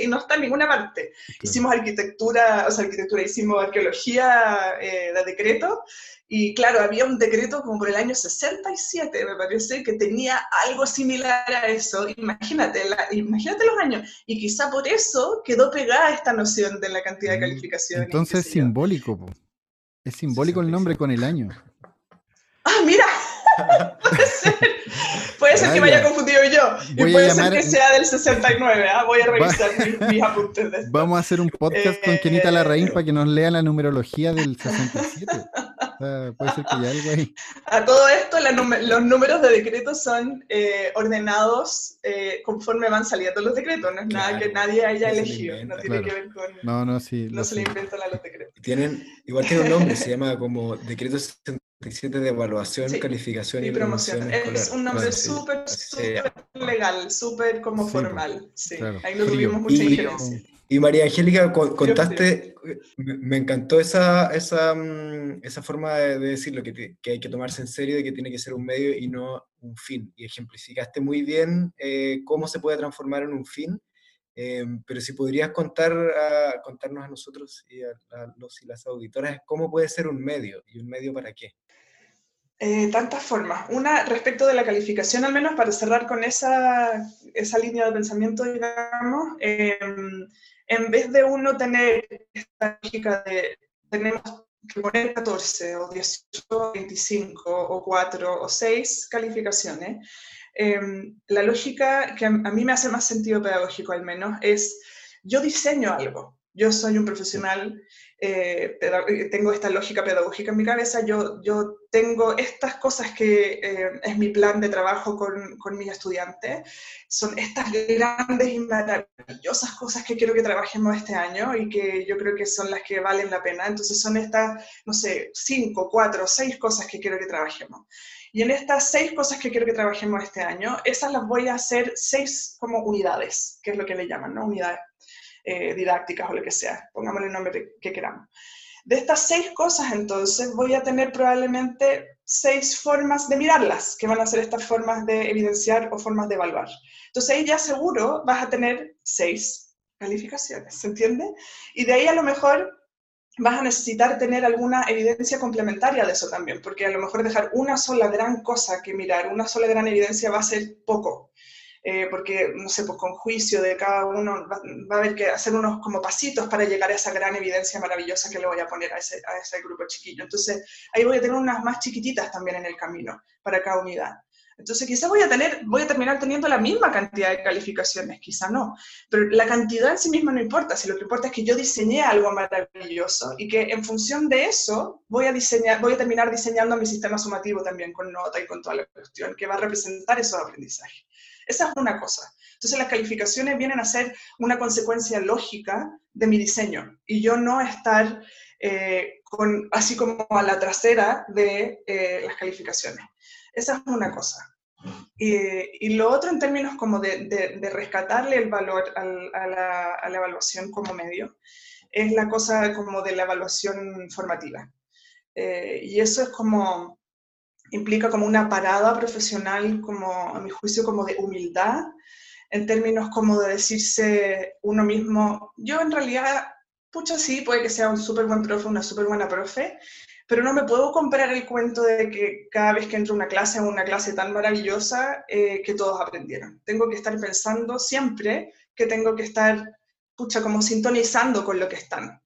y no está en ninguna parte. Hicimos arquitectura, o sea, arquitectura, hicimos arqueología eh, de decreto y claro, había un decreto como por el año 67, me parece, que tenía algo similar a eso. Imagínate, imagínate los años. Y quizá por eso quedó pegada esta noción de la cantidad de mm, calificaciones. Entonces es simbólico, es simbólico el nombre con el año. (laughs) Ah, mira, (laughs) puede ser, puede ser que me haya confundido yo. y puede ser que sea del 69. ¿ah? Voy a revisar mis, (laughs) apuntes. Vamos a hacer un podcast con Kenita Larraín para que nos lea la numerología del 67 puede ser que haya algo ahí. A todo esto, los números de decretos son eh, ordenados eh, conforme van saliendo los decretos, no es nada que nadie haya elegido, no tiene que ver con... No, no, sí. No se le inventan a los decretos. Tienen, igual tiene un nombre, se llama como Decreto 67 de Evaluación, Calificación y, Promoción. Es un nombre súper, súper legal, súper como formal. Sí, ahí no tuvimos mucha injerencia. Y María Angélica, contaste, me encantó esa, esa, mm, esa forma de, decirlo, que, que, hay que tomarse en serio, de que tiene que ser un medio y no un fin. Y ejemplificaste muy bien eh, cómo se puede transformar en un fin, eh, pero si podrías contar a, contarnos a nosotros y a, los y las auditoras cómo puede ser un medio y un medio para qué. Eh, tantas formas. Una, respecto de la calificación, al menos para cerrar con esa, esa línea de pensamiento, digamos, em, en vez de uno tener esta lógica de tenemos que poner 14 o 18, 25 o 4 o 6 calificaciones, em, la lógica que a, mí me hace más sentido pedagógico al menos es yo diseño algo. Yo soy un profesional eh, eh, tengo esta lógica pedagógica en mi cabeza, yo, yo tengo estas cosas que eh, es mi plan de trabajo con, con mis estudiantes, son estas grandes y maravillosas cosas que quiero que trabajemos este año y que yo creo que son las que valen la pena. Entonces son estas, no sé, cinco, cuatro, seis cosas que quiero que trabajemos. Y en estas seis cosas que quiero que trabajemos este año, esas las voy a hacer seis como unidades, que es lo que le llaman, ¿no? Unidades eh, didácticas o lo que sea, pongámosle el nombre que queramos. De estas seis cosas, entonces, voy a tener probablemente seis formas de mirarlas, que van a ser estas formas de evidenciar o formas de evaluar. Entonces ahí ya seguro vas a tener seis calificaciones, ¿se entiende? Y de ahí a lo mejor vas a necesitar tener alguna evidencia complementaria de eso también, porque a lo mejor dejar una sola gran cosa que mirar, una sola gran evidencia va a ser poco. Eh, porque, no sé, pues con juicio de cada uno va, a haber que hacer unos como pasitos para llegar a esa gran evidencia maravillosa que le voy a poner a ese, a ese grupo chiquillo. Entonces, ahí voy a tener unas más chiquititas también en el camino para cada unidad. Entonces, quizá voy a, tener, voy a terminar teniendo la misma cantidad de calificaciones, quizá no, pero la cantidad en sí misma no importa, si lo que importa es que yo diseñé algo maravilloso y que en función de eso voy a, diseñar, voy a terminar diseñando mi sistema sumativo también con nota y con toda la cuestión que va a representar esos aprendizajes. Esa es una cosa. Entonces las calificaciones vienen a ser una consecuencia lógica de mi diseño y yo no estar eh, con, así como a la trasera de eh, las calificaciones. Esa es una cosa. Y, lo otro en términos como de, rescatarle el valor a, la, evaluación como medio, es la cosa como de la evaluación formativa. Eh, y eso es como, implica como una parada profesional, como a mi juicio, como de humildad, en términos como de decirse uno mismo, yo en realidad, pucha sí, puede que sea un súper buen profe, una súper buena profe, pero no me puedo comprar el cuento de que cada vez que entro a una clase, una clase tan maravillosa, eh, que todos aprendieron. Tengo que estar pensando siempre que tengo que estar, pucha, como sintonizando con lo que están.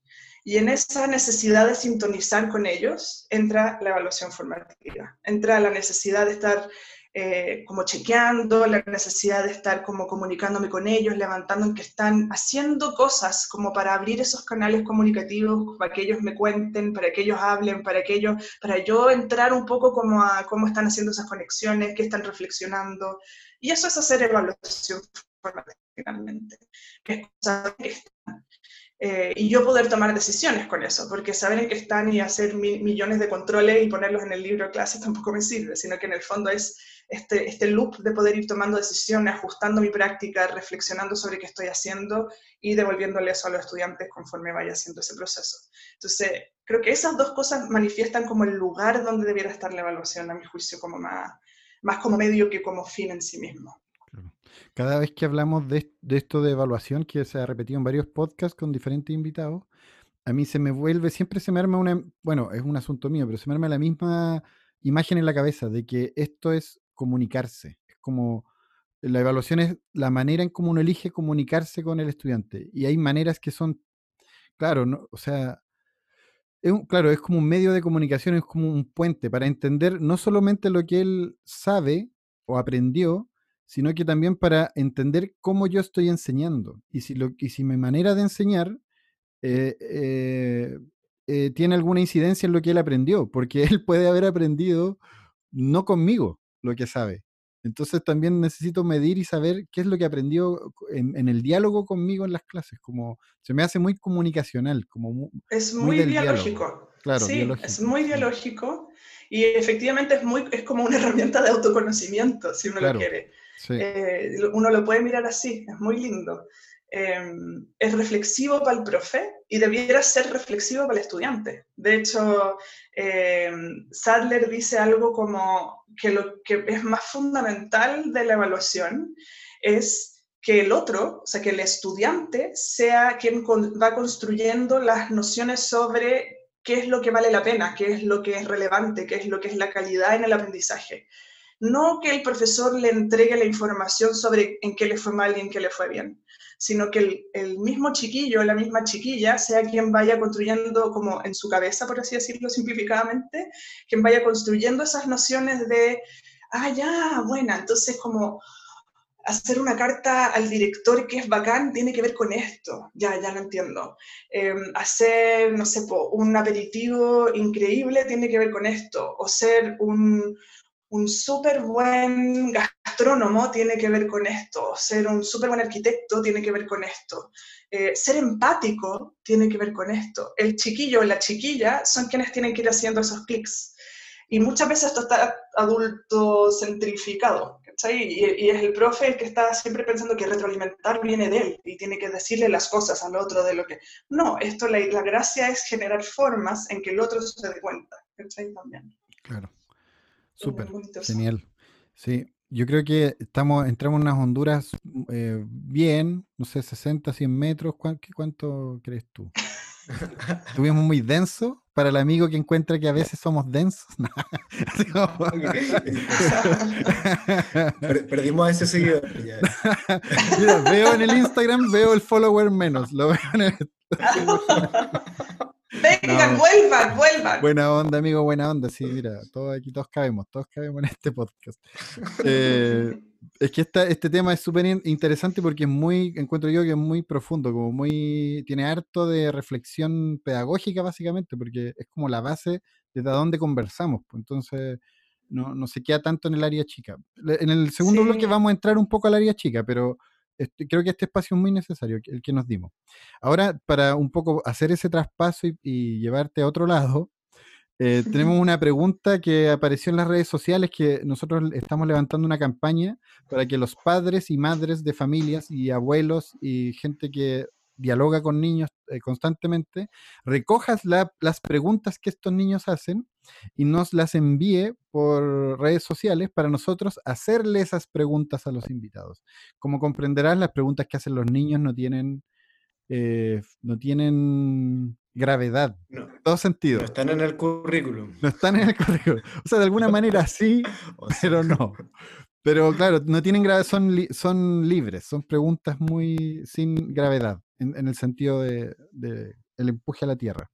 Y en esa necesidad de sintonizar con ellos entra la evaluación formativa, entra la necesidad de estar eh, como chequeando, la necesidad de estar como comunicándome con ellos, levantando que están haciendo cosas como para abrir esos canales comunicativos, para que ellos me cuenten, para que ellos hablen, para que ellos, para yo entrar un poco como a cómo están haciendo esas conexiones, qué están reflexionando. Y eso es hacer evaluación finalmente. Es eh, y yo poder tomar decisiones con eso, porque saber en qué están y hacer millones de controles y ponerlos en el libro de clases (laughs) tampoco me sirve, sino que en el fondo es este, este loop de poder ir tomando decisiones, ajustando mi práctica, reflexionando sobre qué estoy haciendo y devolviéndole eso a los estudiantes conforme vaya haciendo ese proceso. Entonces, creo que esas dos cosas manifiestan como el lugar donde debiera estar la evaluación, a mi juicio, como más, más como medio que como fin en sí mismo. Cada vez que hablamos de, esto de evaluación, que se ha repetido en varios podcasts con diferentes invitados, a mí se me vuelve, siempre se me arma una, bueno, es un asunto mío, pero se me arma la misma imagen en la cabeza de que esto es comunicarse. Es como, la evaluación es la manera en cómo uno elige comunicarse con el estudiante. Y hay maneras que son, claro, no, o sea, claro, es como un medio de comunicación, es como un puente para entender no solamente lo que él sabe o aprendió, sino que también para entender cómo yo estoy enseñando y si, lo, si mi manera de enseñar eh, eh, eh, tiene alguna incidencia en lo que él aprendió, porque (laughs) él puede haber aprendido no conmigo lo que sabe. Entonces también necesito medir y saber qué es lo que aprendió en, el diálogo conmigo en las clases. Como se me hace muy comunicacional, como es muy, biológico. Claro, sí, es muy biológico y efectivamente es muy es como una (laughs) herramienta de autoconocimiento si uno lo quiere. Eh, uno lo puede mirar así, es muy lindo. Em, es reflexivo para el profe y debiera ser reflexivo para el estudiante. De hecho, em, Sadler dice algo como que lo que es más fundamental de la evaluación es que el otro, o sea, que el estudiante sea quien va construyendo las nociones sobre qué es lo que vale la pena, qué es lo que es relevante, qué es lo que es la calidad en el aprendizaje no que el profesor le entregue la información sobre en qué le fue mal y en qué le fue bien, sino que el, mismo chiquillo, la misma chiquilla, sea quien vaya construyendo como en su cabeza, por así decirlo simplificadamente, quien vaya construyendo esas nociones de, ah, ya, buena, entonces como hacer una carta al director que es bacán tiene que ver con esto, ya, ya lo entiendo. Em, hacer, no sé, un aperitivo increíble tiene que ver con esto, o ser un, un súper buen gastrónomo tiene que ver con esto, ser un súper buen arquitecto tiene que ver con esto, eh, ser empático tiene que ver con esto. El chiquillo o la chiquilla son quienes tienen que ir haciendo esos clics. Y muchas veces esto está adulto centrificado, y, es el profe el que está siempre pensando que retroalimentar viene de él y tiene que decirle las cosas al otro de lo que... No, esto la, la gracia es generar formas en que el otro se dé cuenta, También. Claro. Súper, genial. Sí, yo creo que estamos, entramos en unas Honduras eh, bien, no sé, 60, 100 metros. ¿Cuánto, crees tú? (laughs) ¿Tuvimos muy denso para el amigo que encuentra que a veces somos densos. (laughs) (laughs) Perdimos a ese seguidor. veo en el Instagram, veo el follower menos. Lo veo en el... Vengan, vuelvan, vuelvan. Buena onda, amigo, buena onda. Sí, mira, todos aquí todos cabemos, todos cabemos en este podcast. (laughs) Eh, es que este tema es súper interesante porque es muy, encuentro yo que es muy profundo, como muy, tiene harto de reflexión pedagógica básicamente, porque es como la base desde donde conversamos. Pues, entonces, no, no, se queda tanto en el área chica. En el segundo bloque vamos a entrar un poco al área chica, pero este, creo que este espacio es muy necesario, el que nos dimos. Ahora, para un poco hacer ese traspaso y, llevarte a otro lado, eh, tenemos (laughs) una pregunta que apareció en las redes sociales que nosotros estamos levantando una campaña para que los padres y madres de familias y abuelos y gente que dialoga con niños eh, constantemente, recojas las preguntas que estos niños hacen y nos las envíe por redes sociales para nosotros hacerle esas preguntas a los invitados. Como comprenderás, las preguntas que hacen los niños no tienen, eh, no tienen gravedad, no, en todo sentido. No están en el currículum. No están en el currículum. O sea, de alguna manera sí, (laughs) pero no. Pero claro, no tienen gravedad, son, son libres, son preguntas muy sin gravedad, en, el sentido de, de, el empuje a la tierra.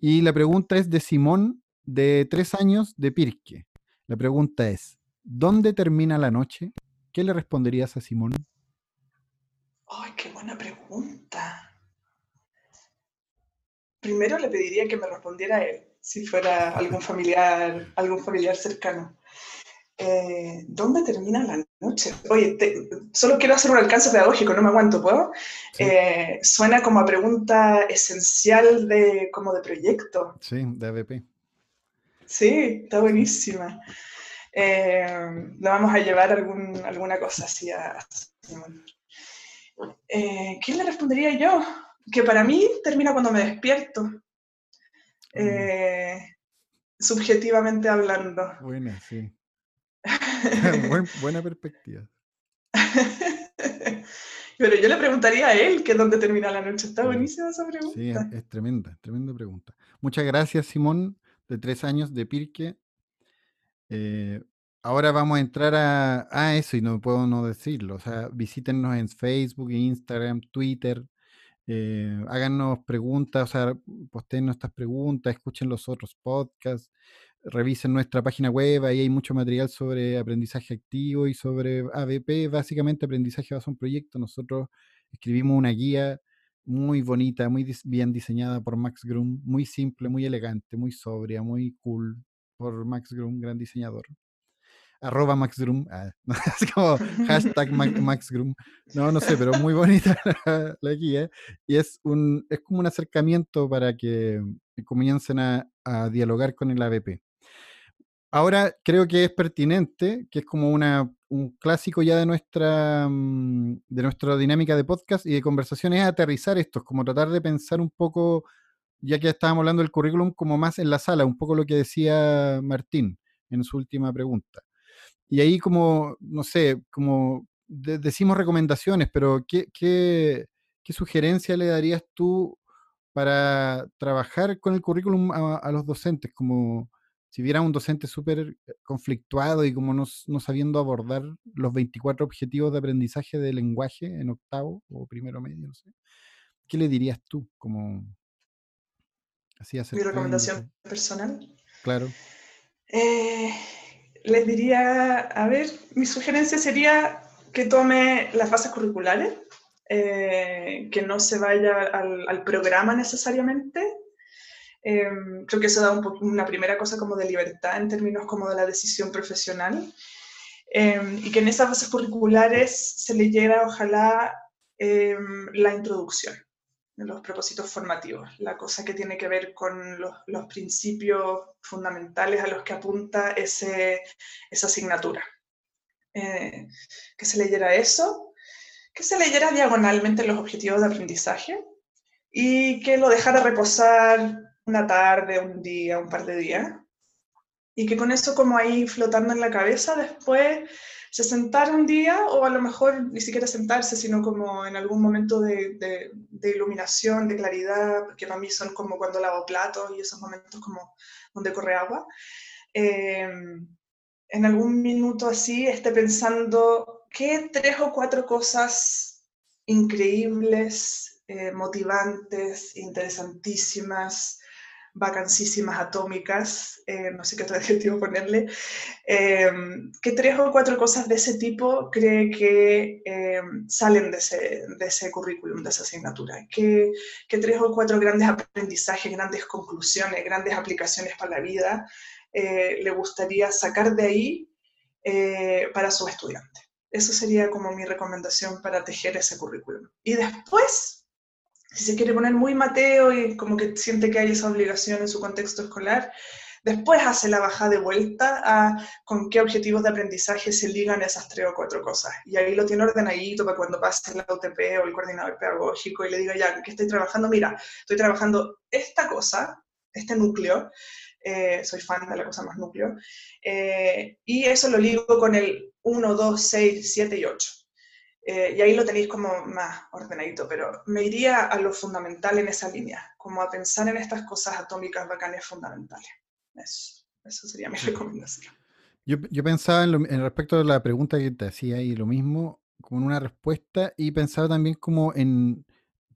Y la pregunta es de Simón, de tres años, de Pirque. La pregunta es, ¿dónde termina la noche? ¿Qué le responderías a Simón? Ay, qué buena pregunta. Primero le pediría que me respondiera él, si fuera algún familiar, algún familiar cercano. Eh, ¿Dónde termina la noche? Oye, solo quiero hacer un alcance pedagógico, no me aguanto, ¿puedo? Eh, suena como a pregunta esencial de, como de proyecto. Sí, de AVP. Sí, está buenísima. Eh, le vamos a llevar algún, alguna cosa así a eh, ¿Qué le respondería yo? Que para mí termina cuando me despierto. Mm. Subjetivamente hablando. Buena, sí. (laughs) buena perspectiva. (laughs) Pero yo le preguntaría a él que dónde termina la noche. Está buenísima esa pregunta. Sí, es, tremenda, tremenda pregunta. Muchas gracias, Simón, de tres años de Pirque. Eh, ahora vamos a entrar a, eso y no puedo no decirlo. O sea, visítenos en Facebook, Instagram, Twitter. Eh, háganos preguntas, o sea, posteen nuestras preguntas, escuchen los otros podcasts, revisen nuestra página web, ahí hay mucho material sobre aprendizaje activo y sobre ABP, básicamente aprendizaje basado en proyecto. Nosotros escribimos una guía muy bonita, muy bien diseñada por Max Grum, muy simple, muy elegante, muy sobria, muy cool, por Max Grum, gran diseñador arroba Max Grum, ah, (laughs) es como hashtag (laughs) Max Grum, no, no sé, pero muy bonita (laughs) la, guía y es, un, es como un acercamiento para que comiencen a, dialogar con el ABP. Ahora creo que es pertinente, que es como una, un clásico ya de nuestra, mm, de nuestra dinámica de podcast y de conversación, es aterrizar esto, como tratar de pensar un poco, ya que estábamos hablando del currículum, como más en la sala, un poco lo que decía Martín en su última pregunta. Y ahí como, no sé, como decimos recomendaciones, pero ¿qué, qué, qué sugerencia le darías tú para trabajar con el currículum a, los docentes? Como si viera un docente súper conflictuado y como no, no, sabiendo abordar los 24 objetivos de aprendizaje de lenguaje en octavo o primero medio, no sé. ¿Qué le dirías tú? Como así Mi recomendación personal. Claro. Eh, les diría, a ver, mi sugerencia sería que tome las bases curriculares, eh, que no se vaya al, programa necesariamente. Em, creo que eso da una primera cosa como de libertad en términos como de la decisión profesional. Em, y que en esas bases curriculares se le llega, ojalá, em, la introducción los propósitos formativos, la cosa que tiene que ver con los, principios fundamentales a los que apunta ese, esa asignatura. Eh, que se leyera eso, que se leyera diagonalmente los objetivos de aprendizaje y que lo dejara reposar una tarde, un día, un par de días. Y que con eso como ahí flotando en la cabeza después se sentar un día o a lo mejor ni siquiera sentarse, sino como en algún momento de, de, iluminación, de claridad, porque para mí son como cuando lavo platos y esos momentos como donde corre agua. Em, en algún minuto así esté pensando qué tres o cuatro cosas increíbles, eh, motivantes, interesantísimas, vacancísimas atómicas, eh, no sé qué otro (laughs) adjetivo ponerle, eh, que tres o cuatro cosas de ese tipo cree que eh, salen de ese, de ese, currículum, de esa asignatura, que, que, tres o cuatro grandes aprendizajes, grandes conclusiones, grandes aplicaciones para la vida le gustaría sacar de ahí para su estudiante. Eso sería como mi recomendación para tejer ese currículum. Y después si se quiere poner muy Mateo y como que siente que hay esa obligación en su contexto escolar, después hace la baja de vuelta a con qué objetivos de aprendizaje se ligan esas tres o cuatro cosas. Y ahí lo tiene ordenadito para cuando pase la UTP o el coordinador pedagógico y le diga, ya, ¿qué estoy trabajando? Mira, estoy trabajando esta cosa, este núcleo, eh, soy fan de la cosa más núcleo, eh, y eso lo ligo con el 1, 2, 6, 7 y 8. Eh, y ahí lo tenéis como más ordenadito, pero me iría a lo fundamental en esa línea, como a pensar en estas cosas atómicas bacanes fundamentales. Eso, eso sería mi (laughs) recomendación. Yo, yo pensaba en, en, respecto a la pregunta que te hacía y lo mismo, como en una respuesta, y pensaba también como en,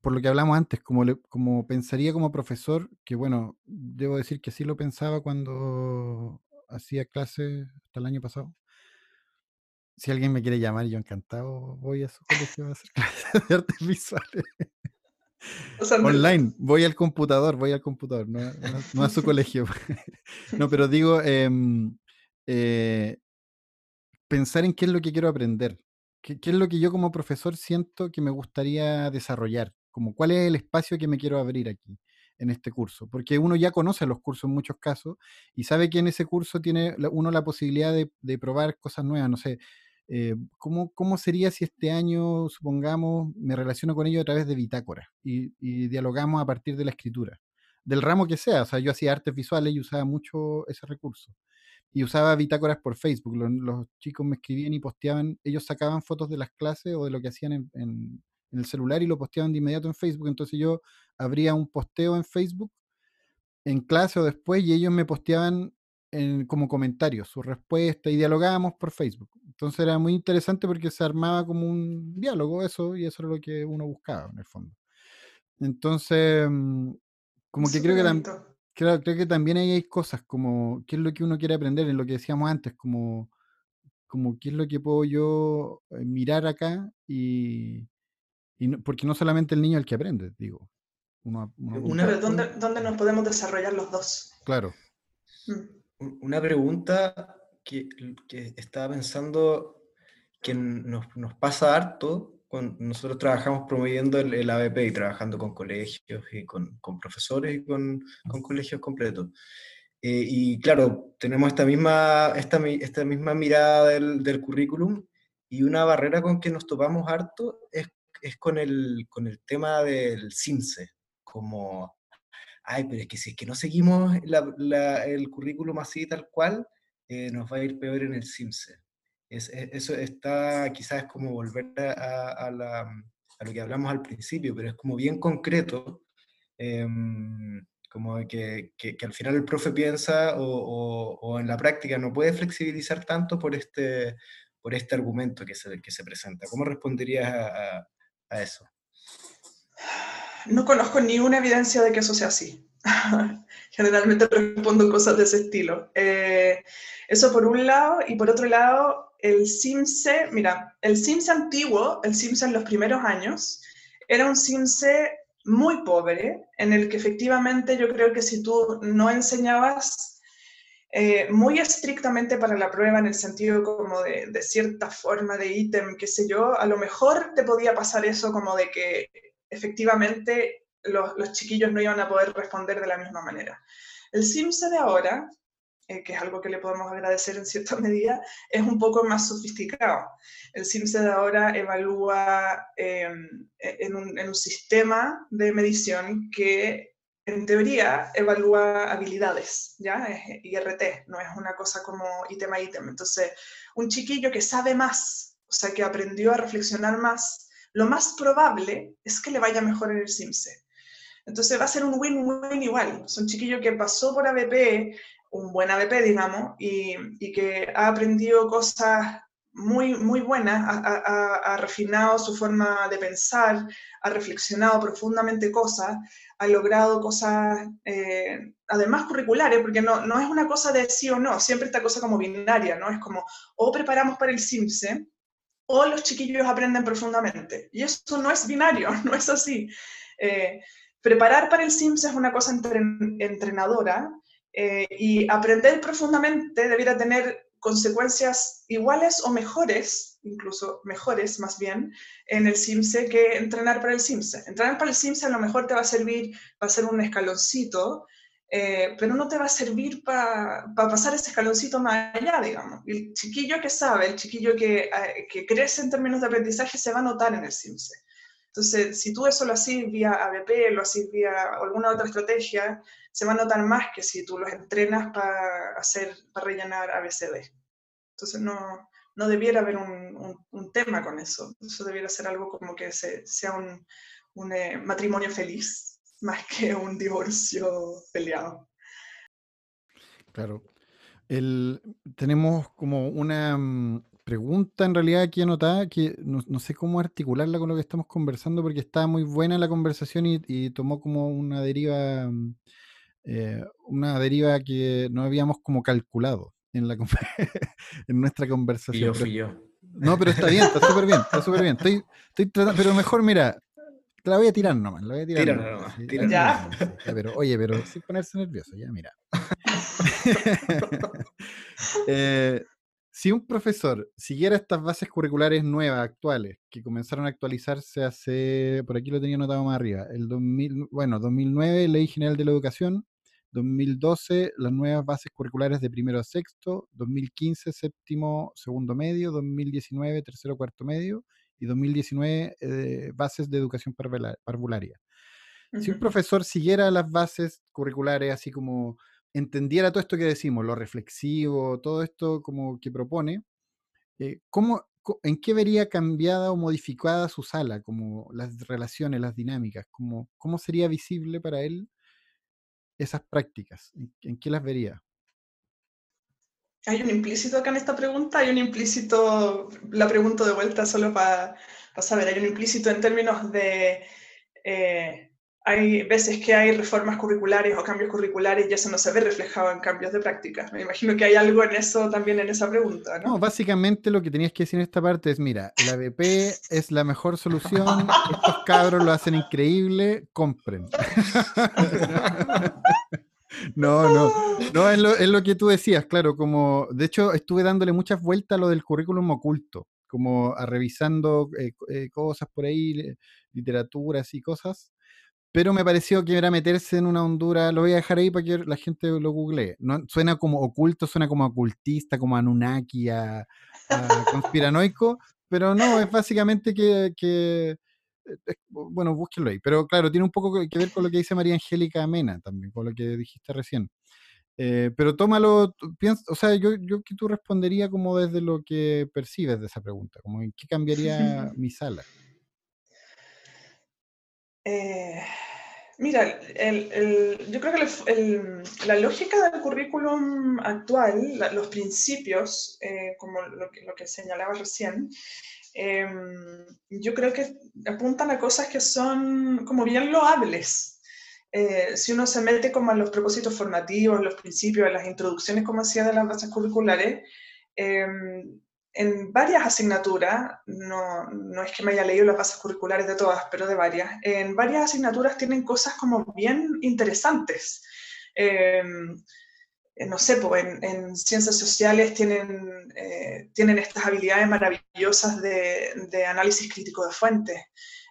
por lo que hablamos antes, como, como pensaría como profesor, que bueno, debo decir que sí lo pensaba cuando hacía clases hasta el año pasado, si alguien me quiere llamar, yo encantado voy a su colegio a hacer (laughs) clases de artes visuales. Online, voy al computador, voy al computador, no, a su (laughs) colegio. (laughs) no, pero digo, em, eh, pensar en qué es lo que quiero aprender. ¿Qué, ¿Qué, es lo que yo como profesor siento que me gustaría desarrollar? Como cuál es el espacio que me quiero abrir aquí en este curso, porque uno ya conoce los cursos en muchos casos y sabe que en ese curso tiene uno la posibilidad de, de probar cosas nuevas, no sé, eh, ¿cómo, ¿cómo, sería si este año, supongamos, me relaciono con ellos a través de bitácora y, y, dialogamos a partir de la escritura? Del ramo que sea, o sea, yo hacía artes visuales y usaba mucho ese recurso. Y usaba bitácoras por Facebook. Los, chicos me escribían y posteaban, ellos sacaban fotos de las clases o de lo que hacían en, en el celular y lo posteaban de inmediato en Facebook. Entonces yo abría un posteo en Facebook en clase o después y ellos me posteaban en, como comentarios su respuesta y dialogábamos por Facebook. Entonces era muy interesante porque se armaba como un diálogo eso y eso era lo que uno buscaba en el fondo. Entonces, mm, como que creo que, creo, creo que también ahí hay cosas como qué es lo que uno quiere aprender, en lo que decíamos antes, como, como qué es lo que puedo yo eh, mirar acá y, y no, porque no solamente el niño el que aprende, digo. Uno, uno, Pero ¿dónde, ¿dónde, nos podemos desarrollar los dos? Claro. Mm. Una pregunta que, que estaba pensando que nos, nos, pasa harto cuando nosotros trabajamos promoviendo el, el, ABP y trabajando con colegios y con, con profesores y con, con, colegios completos. Eh, y claro, tenemos esta misma, esta, esta misma mirada del, del, currículum y una barrera con que nos topamos harto es, es con, el, con el tema del CINCE, como ay, pero es que si es que no seguimos la, la, el currículum así tal cual, eh, nos va a ir peor en el CIMSE. Es, es, eso está quizás como volver a, a, la, a, lo que hablamos al principio, pero es como bien concreto, eh, como que, que, que, al final el profe piensa o, o, o, en la práctica no puede flexibilizar tanto por este, por este argumento que se, que se presenta. ¿Cómo responderías a, a eso? No conozco ni una evidencia de que eso sea así. (laughs) Generalmente respondo cosas de ese estilo. Eh, eso por un lado, y por otro lado, el CIMSE, mira, el CIMSE antiguo, el CIMSE en los primeros años, era un CIMSE muy pobre, en el que efectivamente yo creo que si tú no enseñabas eh, muy estrictamente para la prueba, en el sentido como de, de cierta forma de ítem, qué sé yo, a lo mejor te podía pasar eso como de que efectivamente los, los, chiquillos no iban a poder responder de la misma manera. El CIMSE de ahora, eh, que es algo que le podemos agradecer en cierta (laughs) medida, es un poco más sofisticado. El CIMSE de ahora evalúa eh, en, un, en un sistema de medición que en teoría evalúa habilidades, ¿ya? Es IRT, no es una cosa como ítem a ítem. Entonces, un chiquillo que sabe más, o sea, que aprendió a reflexionar más, lo más probable es que le vaya mejor en el CIMSE. Entonces va a ser un win-win igual. Es un chiquillo que pasó por ABP, un buen ABP, digamos, y, y que ha aprendido cosas muy, muy buenas, ha, ha, ha, refinado su forma de pensar, ha reflexionado profundamente cosas, ha logrado cosas, eh, además curriculares, porque no, no es una cosa de sí o no, siempre esta cosa como binaria, ¿no? Es como, o preparamos para el CIMSE, o los chiquillos aprenden profundamente. Y eso no es binario, (laughs) no es así. Eh, preparar para el SIMS es una cosa entren entrenadora eh, y aprender profundamente debiera tener consecuencias iguales o mejores, incluso mejores más bien, en el SIMSE que entrenar para el SIMSE. Entrenar para el SIMSE a lo mejor te va a servir, va a ser un escaloncito, eh, pero no te va a servir para pa pasar ese escaloncito más allá, digamos. El chiquillo que sabe, el chiquillo que, eh, que, crece en términos de aprendizaje se va a notar en el CIMSE. Entonces, si tú eso lo haces vía ABP, lo haces vía alguna otra estrategia, se va a notar más que si tú los entrenas para hacer, para rellenar ABCD. Entonces, no, no debiera haber un, un, un, tema con eso. Eso debiera ser algo como que se, sea un, un eh, matrimonio feliz más que un divorcio peleado. Claro. El, tenemos como una mm, pregunta en realidad aquí anotada que no, no, sé cómo articularla con lo que estamos conversando porque está muy buena la conversación y, y tomó como una deriva mm, eh, una deriva que no habíamos como calculado en, la, (laughs) en nuestra conversación. Y yo fui yo. No, pero está bien, está (laughs) súper bien, está súper bien. Estoy, estoy tratando, pero mejor, mira, la voy a tirar nomás, la voy a tirar. Tira nomás, nomás, sí, ya, nomás. ya, pero, oye, pero sin ponerse nervioso, ya, mira. (laughs) Eh, si un profesor siguiera estas bases curriculares nuevas, actuales, que comenzaron a actualizarse hace, por aquí lo tenía anotado más arriba, el 2000, bueno, 2009, Ley General de la Educación, 2012, las nuevas bases curriculares de primero a sexto, 2015, séptimo, segundo medio, 2019, tercero, cuarto medio, y 2019, eh, bases de educación parvula- parvularia. Si un profesor siguiera las bases curriculares, así como entendiera todo esto que decimos, lo reflexivo, todo esto como que propone, eh, ¿cómo, ¿en qué vería cambiada o modificada su sala? Como las relaciones, las dinámicas, como, ¿cómo sería visible para él esas prácticas? ¿En, en qué las vería? Hay un implícito acá en esta pregunta, hay un implícito, la pregunto de vuelta solo para saber, hay un implícito en términos de, eh, hay veces que hay reformas curriculares o cambios curriculares y eso no se ve reflejado en cambios de prácticas. Me imagino que hay algo en eso también en esa pregunta, ¿no? No, básicamente lo que tenías que decir en esta parte es, mira, el ABP es la mejor solución, estos cabros lo hacen increíble, compren. (laughs) No, no, no, es lo, es lo que tú decías, claro, como, de hecho, estuve dándole muchas vueltas a lo del currículum oculto, como a revisando eh, eh, cosas por ahí, literaturas y cosas, pero me pareció que era meterse en una hondura, lo voy a dejar ahí para que la gente lo googlee, no, suena como oculto, suena como ocultista, como Anunnaki, a, a conspiranoico, pero no, es básicamente que, que bueno, búsquenlo ahí. Pero claro, tiene un poco que ver con lo que dice María Angélica Mena también, con lo que dijiste recién. Eh, pero tómalo, tú piens- o sea, yo, yo que tú respondería como desde lo que percibes de esa pregunta, como en qué cambiaría (laughs) mi sala. Eh, mira, el- el- yo creo que el- la lógica del currículum actual, la- los principios, eh, como lo que, lo que señalaba recién, em, yo creo que apuntan a cosas que son como bien loables. Eh, si uno se mete como en los propósitos formativos, los principios, las introducciones, como decía, de las bases curriculares, em, en varias asignaturas, no, no es que me haya leído las bases curriculares de todas, pero de varias, en varias asignaturas tienen cosas como bien interesantes. Eh, no sé, pues en, en ciencias sociales tienen, eh, tienen estas habilidades maravillosas de, análisis crítico de fuentes.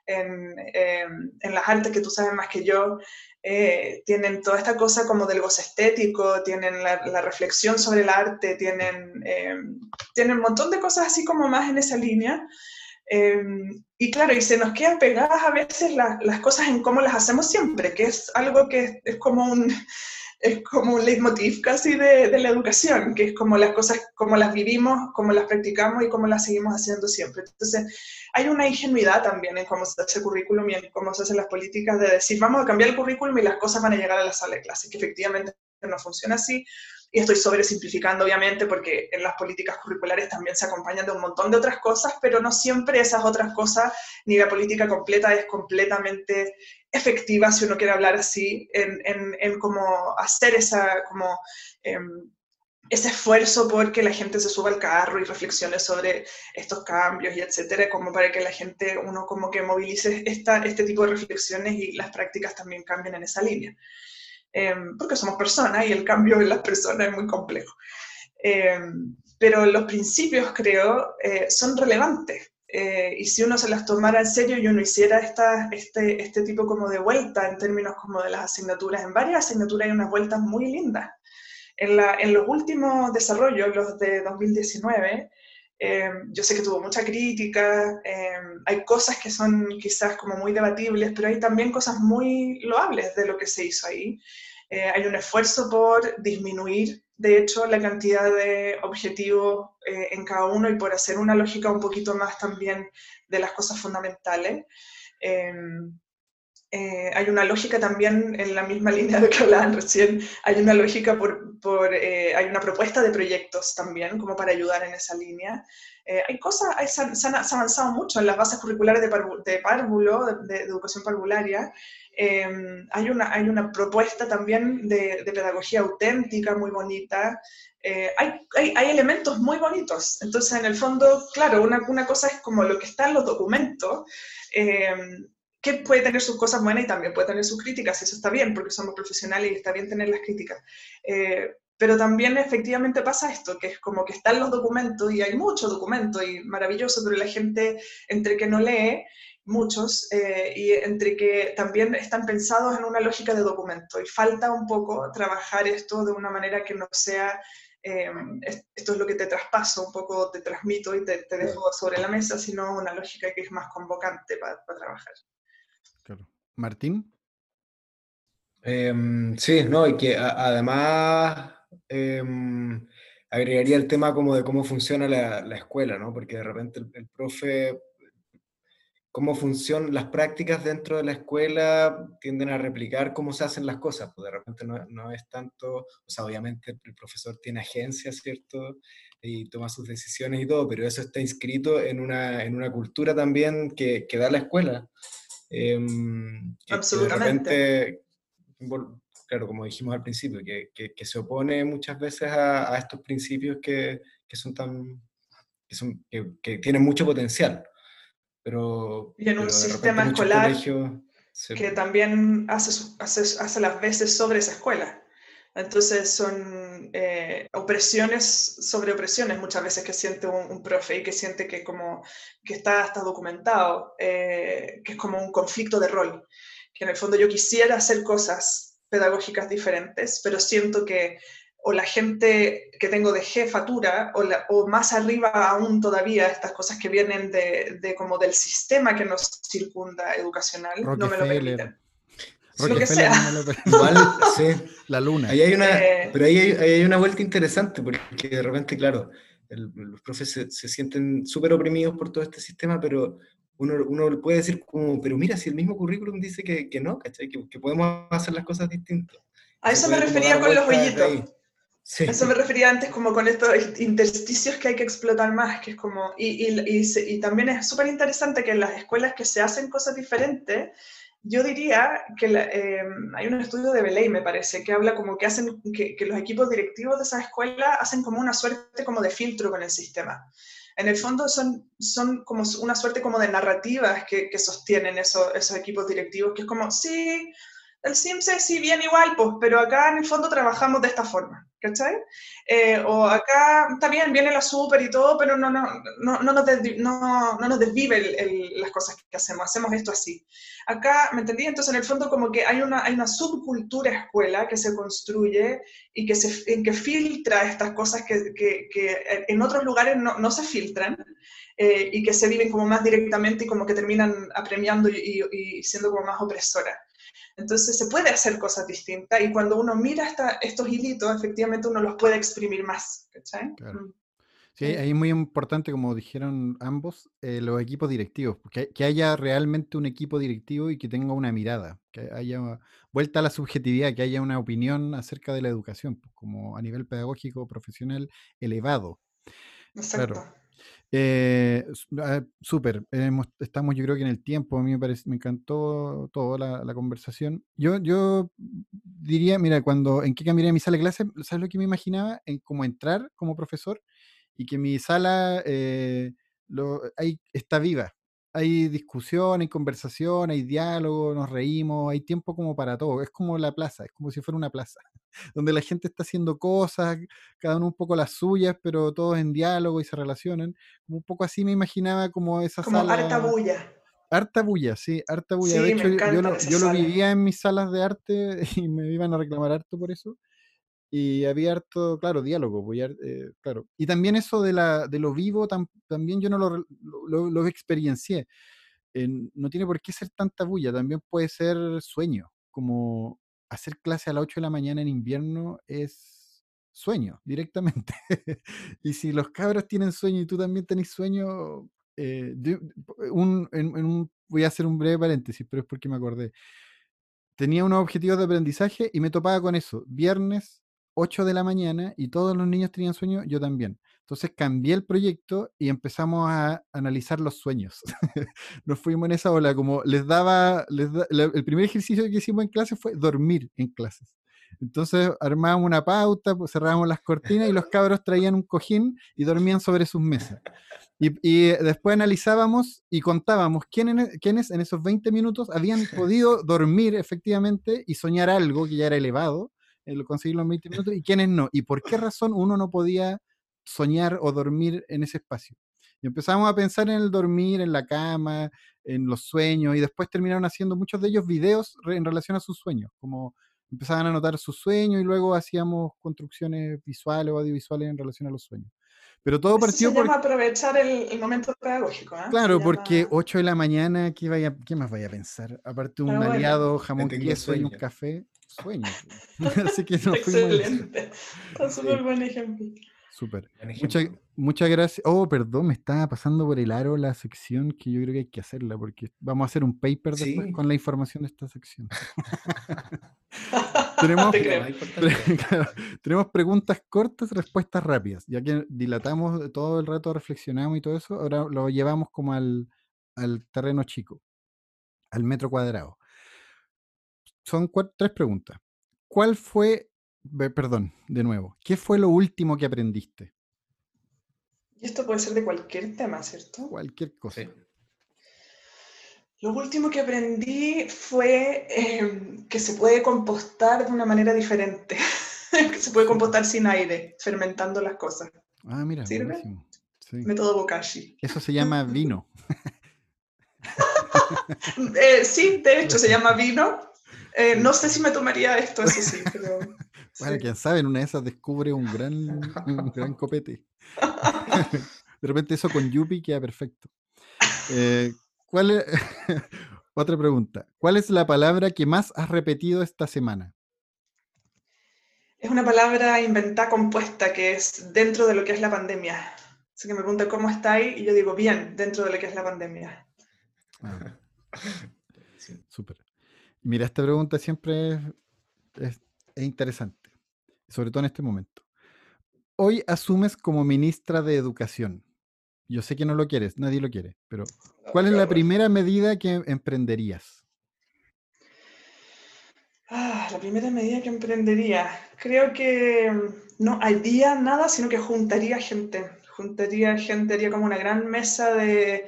En, em, en las artes, que tú sabes más que yo, eh, tienen toda esta cosa como del goce estético, tienen la, la reflexión sobre el arte, tienen, em, tienen un montón de cosas así como más en esa línea. Em, y claro, y se nos quedan pegadas a veces la- las cosas en cómo las hacemos siempre, que es algo que es como un, es como un leitmotiv casi de, de la educación, que es como las cosas, como las vivimos, cómo las practicamos y cómo las seguimos haciendo siempre. Entonces, hay una ingenuidad también en cómo se hace el currículum y en cómo se hacen las políticas de decir, vamos a cambiar el currículum y las cosas van a llegar a la sala de clase, que efectivamente no funciona así. Y estoy sobresimplificando, obviamente, porque en las políticas curriculares también se acompañan de un montón de otras cosas, pero no siempre esas otras cosas, ni la política completa es completamente efectiva, si uno quiere hablar así, en, en, en hacer esa, como, eh, ese esfuerzo por que la gente se suba al carro y reflexione sobre estos cambios y etcétera, como para que la gente, uno como que movilice esta, este tipo de reflexiones y las prácticas también cambien en esa línea. Eh, porque somos personas y el cambio en las personas es muy complejo. Eh, pero los principios, creo, eh, son relevantes. Eh, y si uno se las tomara en serio y uno hiciera esta, este, este tipo como de vuelta en términos como de las asignaturas, en varias asignaturas hay unas vueltas muy lindas. En, la, en los últimos desarrollos, los de 2019, eh, yo sé que tuvo mucha crítica, eh, hay cosas que son quizás como muy debatibles, pero hay también cosas muy loables de lo que se hizo ahí. Eh, hay un esfuerzo por disminuir, de hecho, la cantidad de objetivos eh, en cada uno y por hacer una lógica un poquito más también de las cosas fundamentales. Eh, eh, hay una lógica también en la misma (laughs) línea de que hablaban recién, hay una lógica por, eh, hay una propuesta de proyectos también como para ayudar en esa línea. Hay cosas, hay, se, han, avanzado mucho en las bases curriculares de, de párvulo, de, de, educación parvularia. Hay, una, hay una propuesta también de, pedagogía auténtica muy bonita. Hay, hay, hay, elementos muy bonitos. Entonces, en el fondo, claro, una, una cosa es como lo que está en los documentos, que puede tener sus cosas buenas y también puede tener sus críticas, eso está bien, porque somos profesionales y está bien tener las críticas. Eh, pero también efectivamente pasa esto, que es como que están los documentos y hay muchos documentos y maravilloso, pero la gente entre que no lee, muchos, eh, y entre que también están pensados en una lógica de documento y falta un poco trabajar esto de una manera que no sea eh, esto es lo que te traspaso, un poco te transmito y te, te dejo sobre la mesa, sino una lógica que es más convocante para trabajar. Martín. Em, sí, no, y que además em, agregaría el tema como de cómo funciona la, escuela, ¿no? Porque de repente el, profe, cómo funcionan las prácticas dentro de la escuela tienden a replicar cómo se hacen las cosas, pues de repente no, es tanto, o sea, obviamente el profesor tiene agencia, ¿cierto? Y toma sus decisiones y todo, pero eso está inscrito en una, en una cultura también que, que da la escuela. Em, Absolutamente. claro, como dijimos al principio, que, que, se opone muchas veces a, estos principios que, son tan, que, son, que, tienen mucho potencial. Pero, y en un sistema escolar que también hace, hace, hace las veces sobre esa escuela. Entonces son eh, opresiones sobre opresiones muchas veces que siente un, profe y que siente que, como, que está, hasta documentado, eh, que es como un conflicto de rol, que en el fondo yo quisiera hacer cosas pedagógicas diferentes, pero siento que o la gente que tengo de jefatura, o, o más arriba aún todavía, estas cosas que vienen de, de, como del sistema que nos circunda educacional, no me lo permiten lo que sea. Igual, (laughs) sí. La luna. Ahí hay una, eh. Pero ahí hay, hay, una vuelta interesante, porque de repente, claro, los profes se, se sienten súper oprimidos por todo este sistema, pero uno, uno, puede decir como, pero mira, si el mismo currículum dice que, que no, ¿cachai? Que, que, podemos hacer las cosas distintas. A eso me refería con los hoyitos. Sí. Eso me refería antes como con estos intersticios que hay que explotar más, que es como, y, y, y, y también es súper interesante que en las escuelas que se hacen cosas diferentes, yo diría que eh, hay un estudio de Belay, me parece, que habla como que hacen que, los equipos directivos de esa escuela hacen como una suerte como de filtro con el sistema. En el fondo son, son como una suerte como de narrativas que, que sostienen eso, esos equipos directivos, que es como, sí, el SIMSE sí bien igual, pues, pero acá en el fondo trabajamos de esta forma, ¿cachai? Eh, o acá está bien, viene la super y todo, pero no, no, no, no, nos, no, no nos desvive las cosas que hacemos, hacemos esto así. Acá, ¿me entendí? Entonces, en el fondo, como que hay una, hay una subcultura escuela que se construye y que, se, que filtra estas cosas que, que, que en otros lugares no, no se filtran. Eh, y que se viven como más directamente y como que terminan apremiando y, y siendo como más opresoras. Entonces se puede hacer cosas distintas y cuando uno mira estos hilitos, efectivamente uno los puede exprimir más. Mm. Sí, ahí es muy importante, como dijeron ambos, eh, los equipos directivos, que, que, haya realmente un equipo directivo y que tenga una mirada, que haya vuelta a la subjetividad, que haya una opinión acerca de la educación, pues, como a nivel pedagógico, profesional, elevado. Exacto. Eh, ah, súper, estamos yo creo que en el tiempo, a mí me, parece, me encantó toda la, conversación. Yo, yo diría, mira, cuando, ¿en qué cambiaría mi sala de clase? ¿Sabes lo que me imaginaba? En cómo entrar como profesor y que mi sala eh, está viva, hay discusión, hay conversación, hay diálogo, nos reímos, hay tiempo como para todo. Es como la plaza, es como si fuera una plaza, donde la gente está haciendo cosas, cada uno un poco las suyas, pero todos en diálogo y se relacionan. Como un poco así me imaginaba como esa como sala. Harta bulla. Harta bulla, sí, harta bulla. de hecho, yo, lo, yo lo, vivía en mis salas de arte (laughs) y me iban a reclamar harto por eso y había harto, claro, diálogo, pues, eh, claro. Y también eso de, la, de lo vivo, también yo no lo, lo, lo experiencié. no tiene por qué ser tanta bulla, también puede ser sueño, como hacer clase a las 8 de la mañana en invierno es sueño directamente. (laughs) y si los cabros tienen sueño y tú también tenés sueño, eh, un, en, un voy a hacer un breve paréntesis, pero es porque me acordé. Tenía unos objetivos de aprendizaje y me topaba con eso. Viernes, 8 de la mañana, y todos los niños tenían sueño, yo también. Entonces cambié el proyecto y empezamos a analizar los sueños. (laughs) Nos fuimos en esa ola, como les daba, el primer ejercicio que hicimos en clase fue dormir en clases. Entonces armábamos una pauta, pues, cerrábamos las cortinas y los cabros traían un cojín y dormían sobre sus mesas. Y, después analizábamos y contábamos quiénes, quiénes en esos 20 minutos habían podido dormir efectivamente y soñar algo que ya era elevado, el conseguir los 20 minutos, y quiénes no. Y por qué razón uno no podía soñar o dormir en ese espacio. Y empezamos a pensar en el dormir, en la cama, en los sueños, y después terminaron haciendo muchos de ellos videos en relación a sus sueños, como empezaban a anotar sus sueños y luego hacíamos construcciones visuales o audiovisuales en relación a los sueños. Pero todo partió por... aprovechar el, momento pedagógico. ¿eh? Claro, porque 8 de la mañana, ¿qué, vaya, ¿qué más vaya a pensar? Aparte un aliado, jamón queso y un café, sueño. (laughs) (laughs) Así que no Excelente. (laughs) Un súper buen ejemplo. Súper. Muchas, muchas gracias. Oh, perdón, me estaba pasando por el aro la sección que yo creo que hay que hacerla porque vamos a hacer un paper después con la información de esta sección. (laughs) tenemos, (laughs) tenemos preguntas cortas, respuestas rápidas. Ya que dilatamos todo el rato, reflexionamos y todo eso, ahora lo llevamos como al, al terreno chico, al metro cuadrado. Son tres preguntas. ¿Cuál fue Perdón, de nuevo. ¿Qué fue lo último que aprendiste? Y esto puede ser de cualquier tema, ¿cierto? Cualquier cosa. Lo último que aprendí fue em, que se puede compostar de una manera diferente. (laughs) que se puede compostar sin aire, fermentando las cosas. Ah, mira, ¿Sirve? Sí. Método Bokashi. Eso se llama vino. (laughs) Eh, sí, de hecho se (laughs) llama vino. Eh, no sé si me tomaría esto, eso sí, pero... Bueno, quién sabe, en una de esas descubre un gran, un gran copete. (laughs) De repente eso con Yupi queda perfecto. Eh, ¿cuál es... (laughs) Otra pregunta. ¿Cuál es la palabra que más has repetido esta semana? Es una palabra inventada compuesta que es dentro de lo que es la pandemia. Así que me pregunta cómo estáis y yo digo bien, dentro de lo que es la pandemia. Ah. Súper. Mira, esta pregunta siempre es interesante sobre todo en este momento. Hoy asumes como ministra de Educación. Yo sé que no lo quieres, nadie lo quiere, pero ¿cuál es la primera medida que emprenderías? Ah, la primera medida que emprendería. Creo que mm, no haría nada, sino que juntaría gente. Juntaría gente, haría como una gran mesa de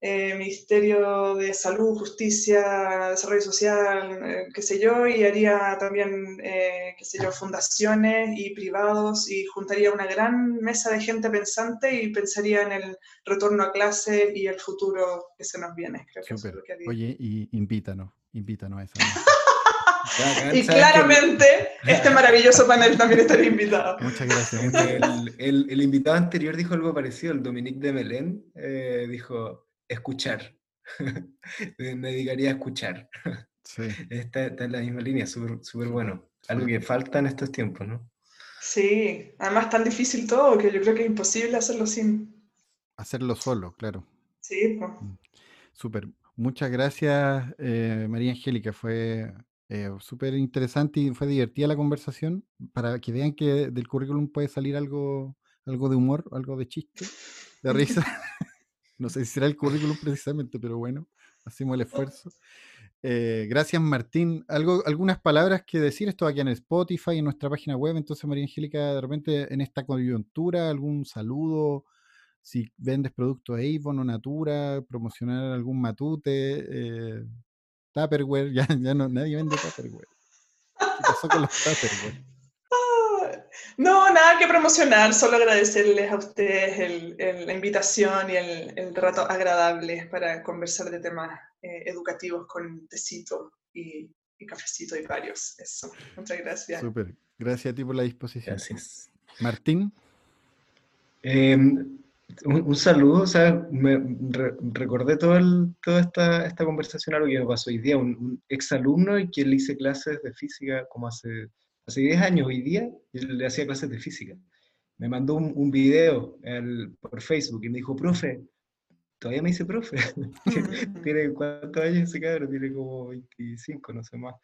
eh, Ministerio de Salud, Justicia, Desarrollo Social, eh, qué sé yo, y haría también, eh, qué sé yo, fundaciones y privados y juntaría una gran mesa de gente pensante y pensaría en el retorno a clase y el futuro que se nos viene. Oye, y invítanos, invítanos a esa. y claramente (laughs) este maravilloso panel también estaría invitado. Muchas gracias. El, el, invitado anterior dijo algo parecido, el Dominique de Melén, dijo, escuchar. (laughs) Me dedicaría a escuchar. (laughs) Sí. Esta, es la misma línea, súper bueno. Algo que falta en estos tiempos, ¿no? Sí, además tan difícil todo que yo creo que es imposible hacerlo sin... Hacerlo solo, claro. Sí, pues. Súper. Muchas gracias, eh, María Angélica. Fue eh, súper interesante y fue divertida la conversación para que vean que del currículum puede salir algo, algo de humor, algo de chiste, de risa. (laughs) No sé si será el currículum (laughs) precisamente, pero bueno, hacemos el esfuerzo. Eh, gracias, Martín. ¿Algo, algunas palabras que decir. Esto aquí en Spotify, en nuestra página web. Entonces, María Angélica, de repente en esta coyuntura, algún saludo. Si vendes productos Avon o Natura, promocionar algún matute, eh, Tupperware. (laughs) Ya, ya no, nadie vende Tupperware. ¿Qué pasó con los (laughs) Tupperware? No, nada que promocionar, solo agradecerles a ustedes la invitación y el, rato agradable para conversar de temas eh, educativos con tecito y, cafecito y varios. Eso, muchas gracias. Súper, gracias a ti por la disposición. Gracias. Martín. Em, un, saludo, o sea, me recordé todo toda esta, esta conversación, algo que me pasó hoy día, un, un ex alumno que le hice clases de física como hace hace 10 años hoy día, le hacía clases de física. Me mandó un, un video por Facebook y me dijo, profe, todavía me dice profe. (laughs) tiene cuántos años ese cabrón, tiene como 25, no sé más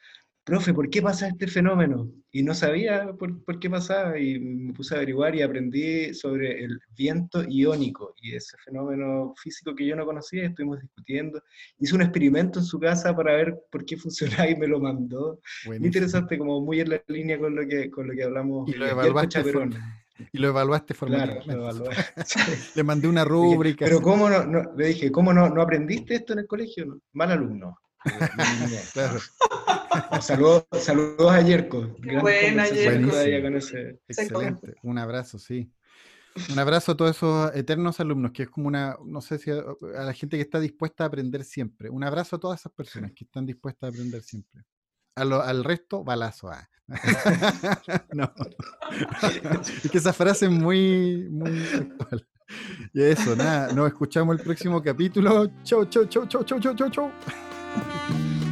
profe, ¿por qué pasa este fenómeno? Y no sabía por, qué pasaba y me puse a averiguar y aprendí sobre el viento iónico y ese fenómeno físico que yo no conocía, estuvimos discutiendo. Hice un experimento en su casa para ver por qué funcionaba y me lo mandó. Muy interesante, como muy en la línea con lo que, con lo que hablamos. Y lo evaluaste, y lo evaluaste formalmente. Claro, (laughs) Le mandé una rúbrica. Pero ¿cómo no, le dije, ¿cómo no, no aprendiste esto en el colegio? Mal alumno. (laughs) claro. Saludos, saludos a Yerko. Buena, Yerko. Excelente. Un abrazo, sí. Un abrazo a todos esos eternos alumnos, que es como una, no sé si a, la gente que está dispuesta a aprender siempre. Un abrazo a todas esas personas que están dispuestas a aprender siempre. al resto, balazo. Ah. (laughs) no. es que esa frase es muy, muy actual. Y eso, nada, nos escuchamos el próximo capítulo. Chau, chau, chau, chau, chau, chau, chau, chau.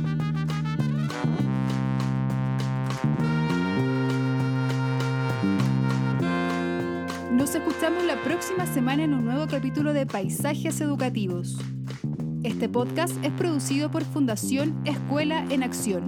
Nos escuchamos la próxima semana en un nuevo capítulo de Paisajes Educativos. Este podcast es producido por Fundación Escuela en Acción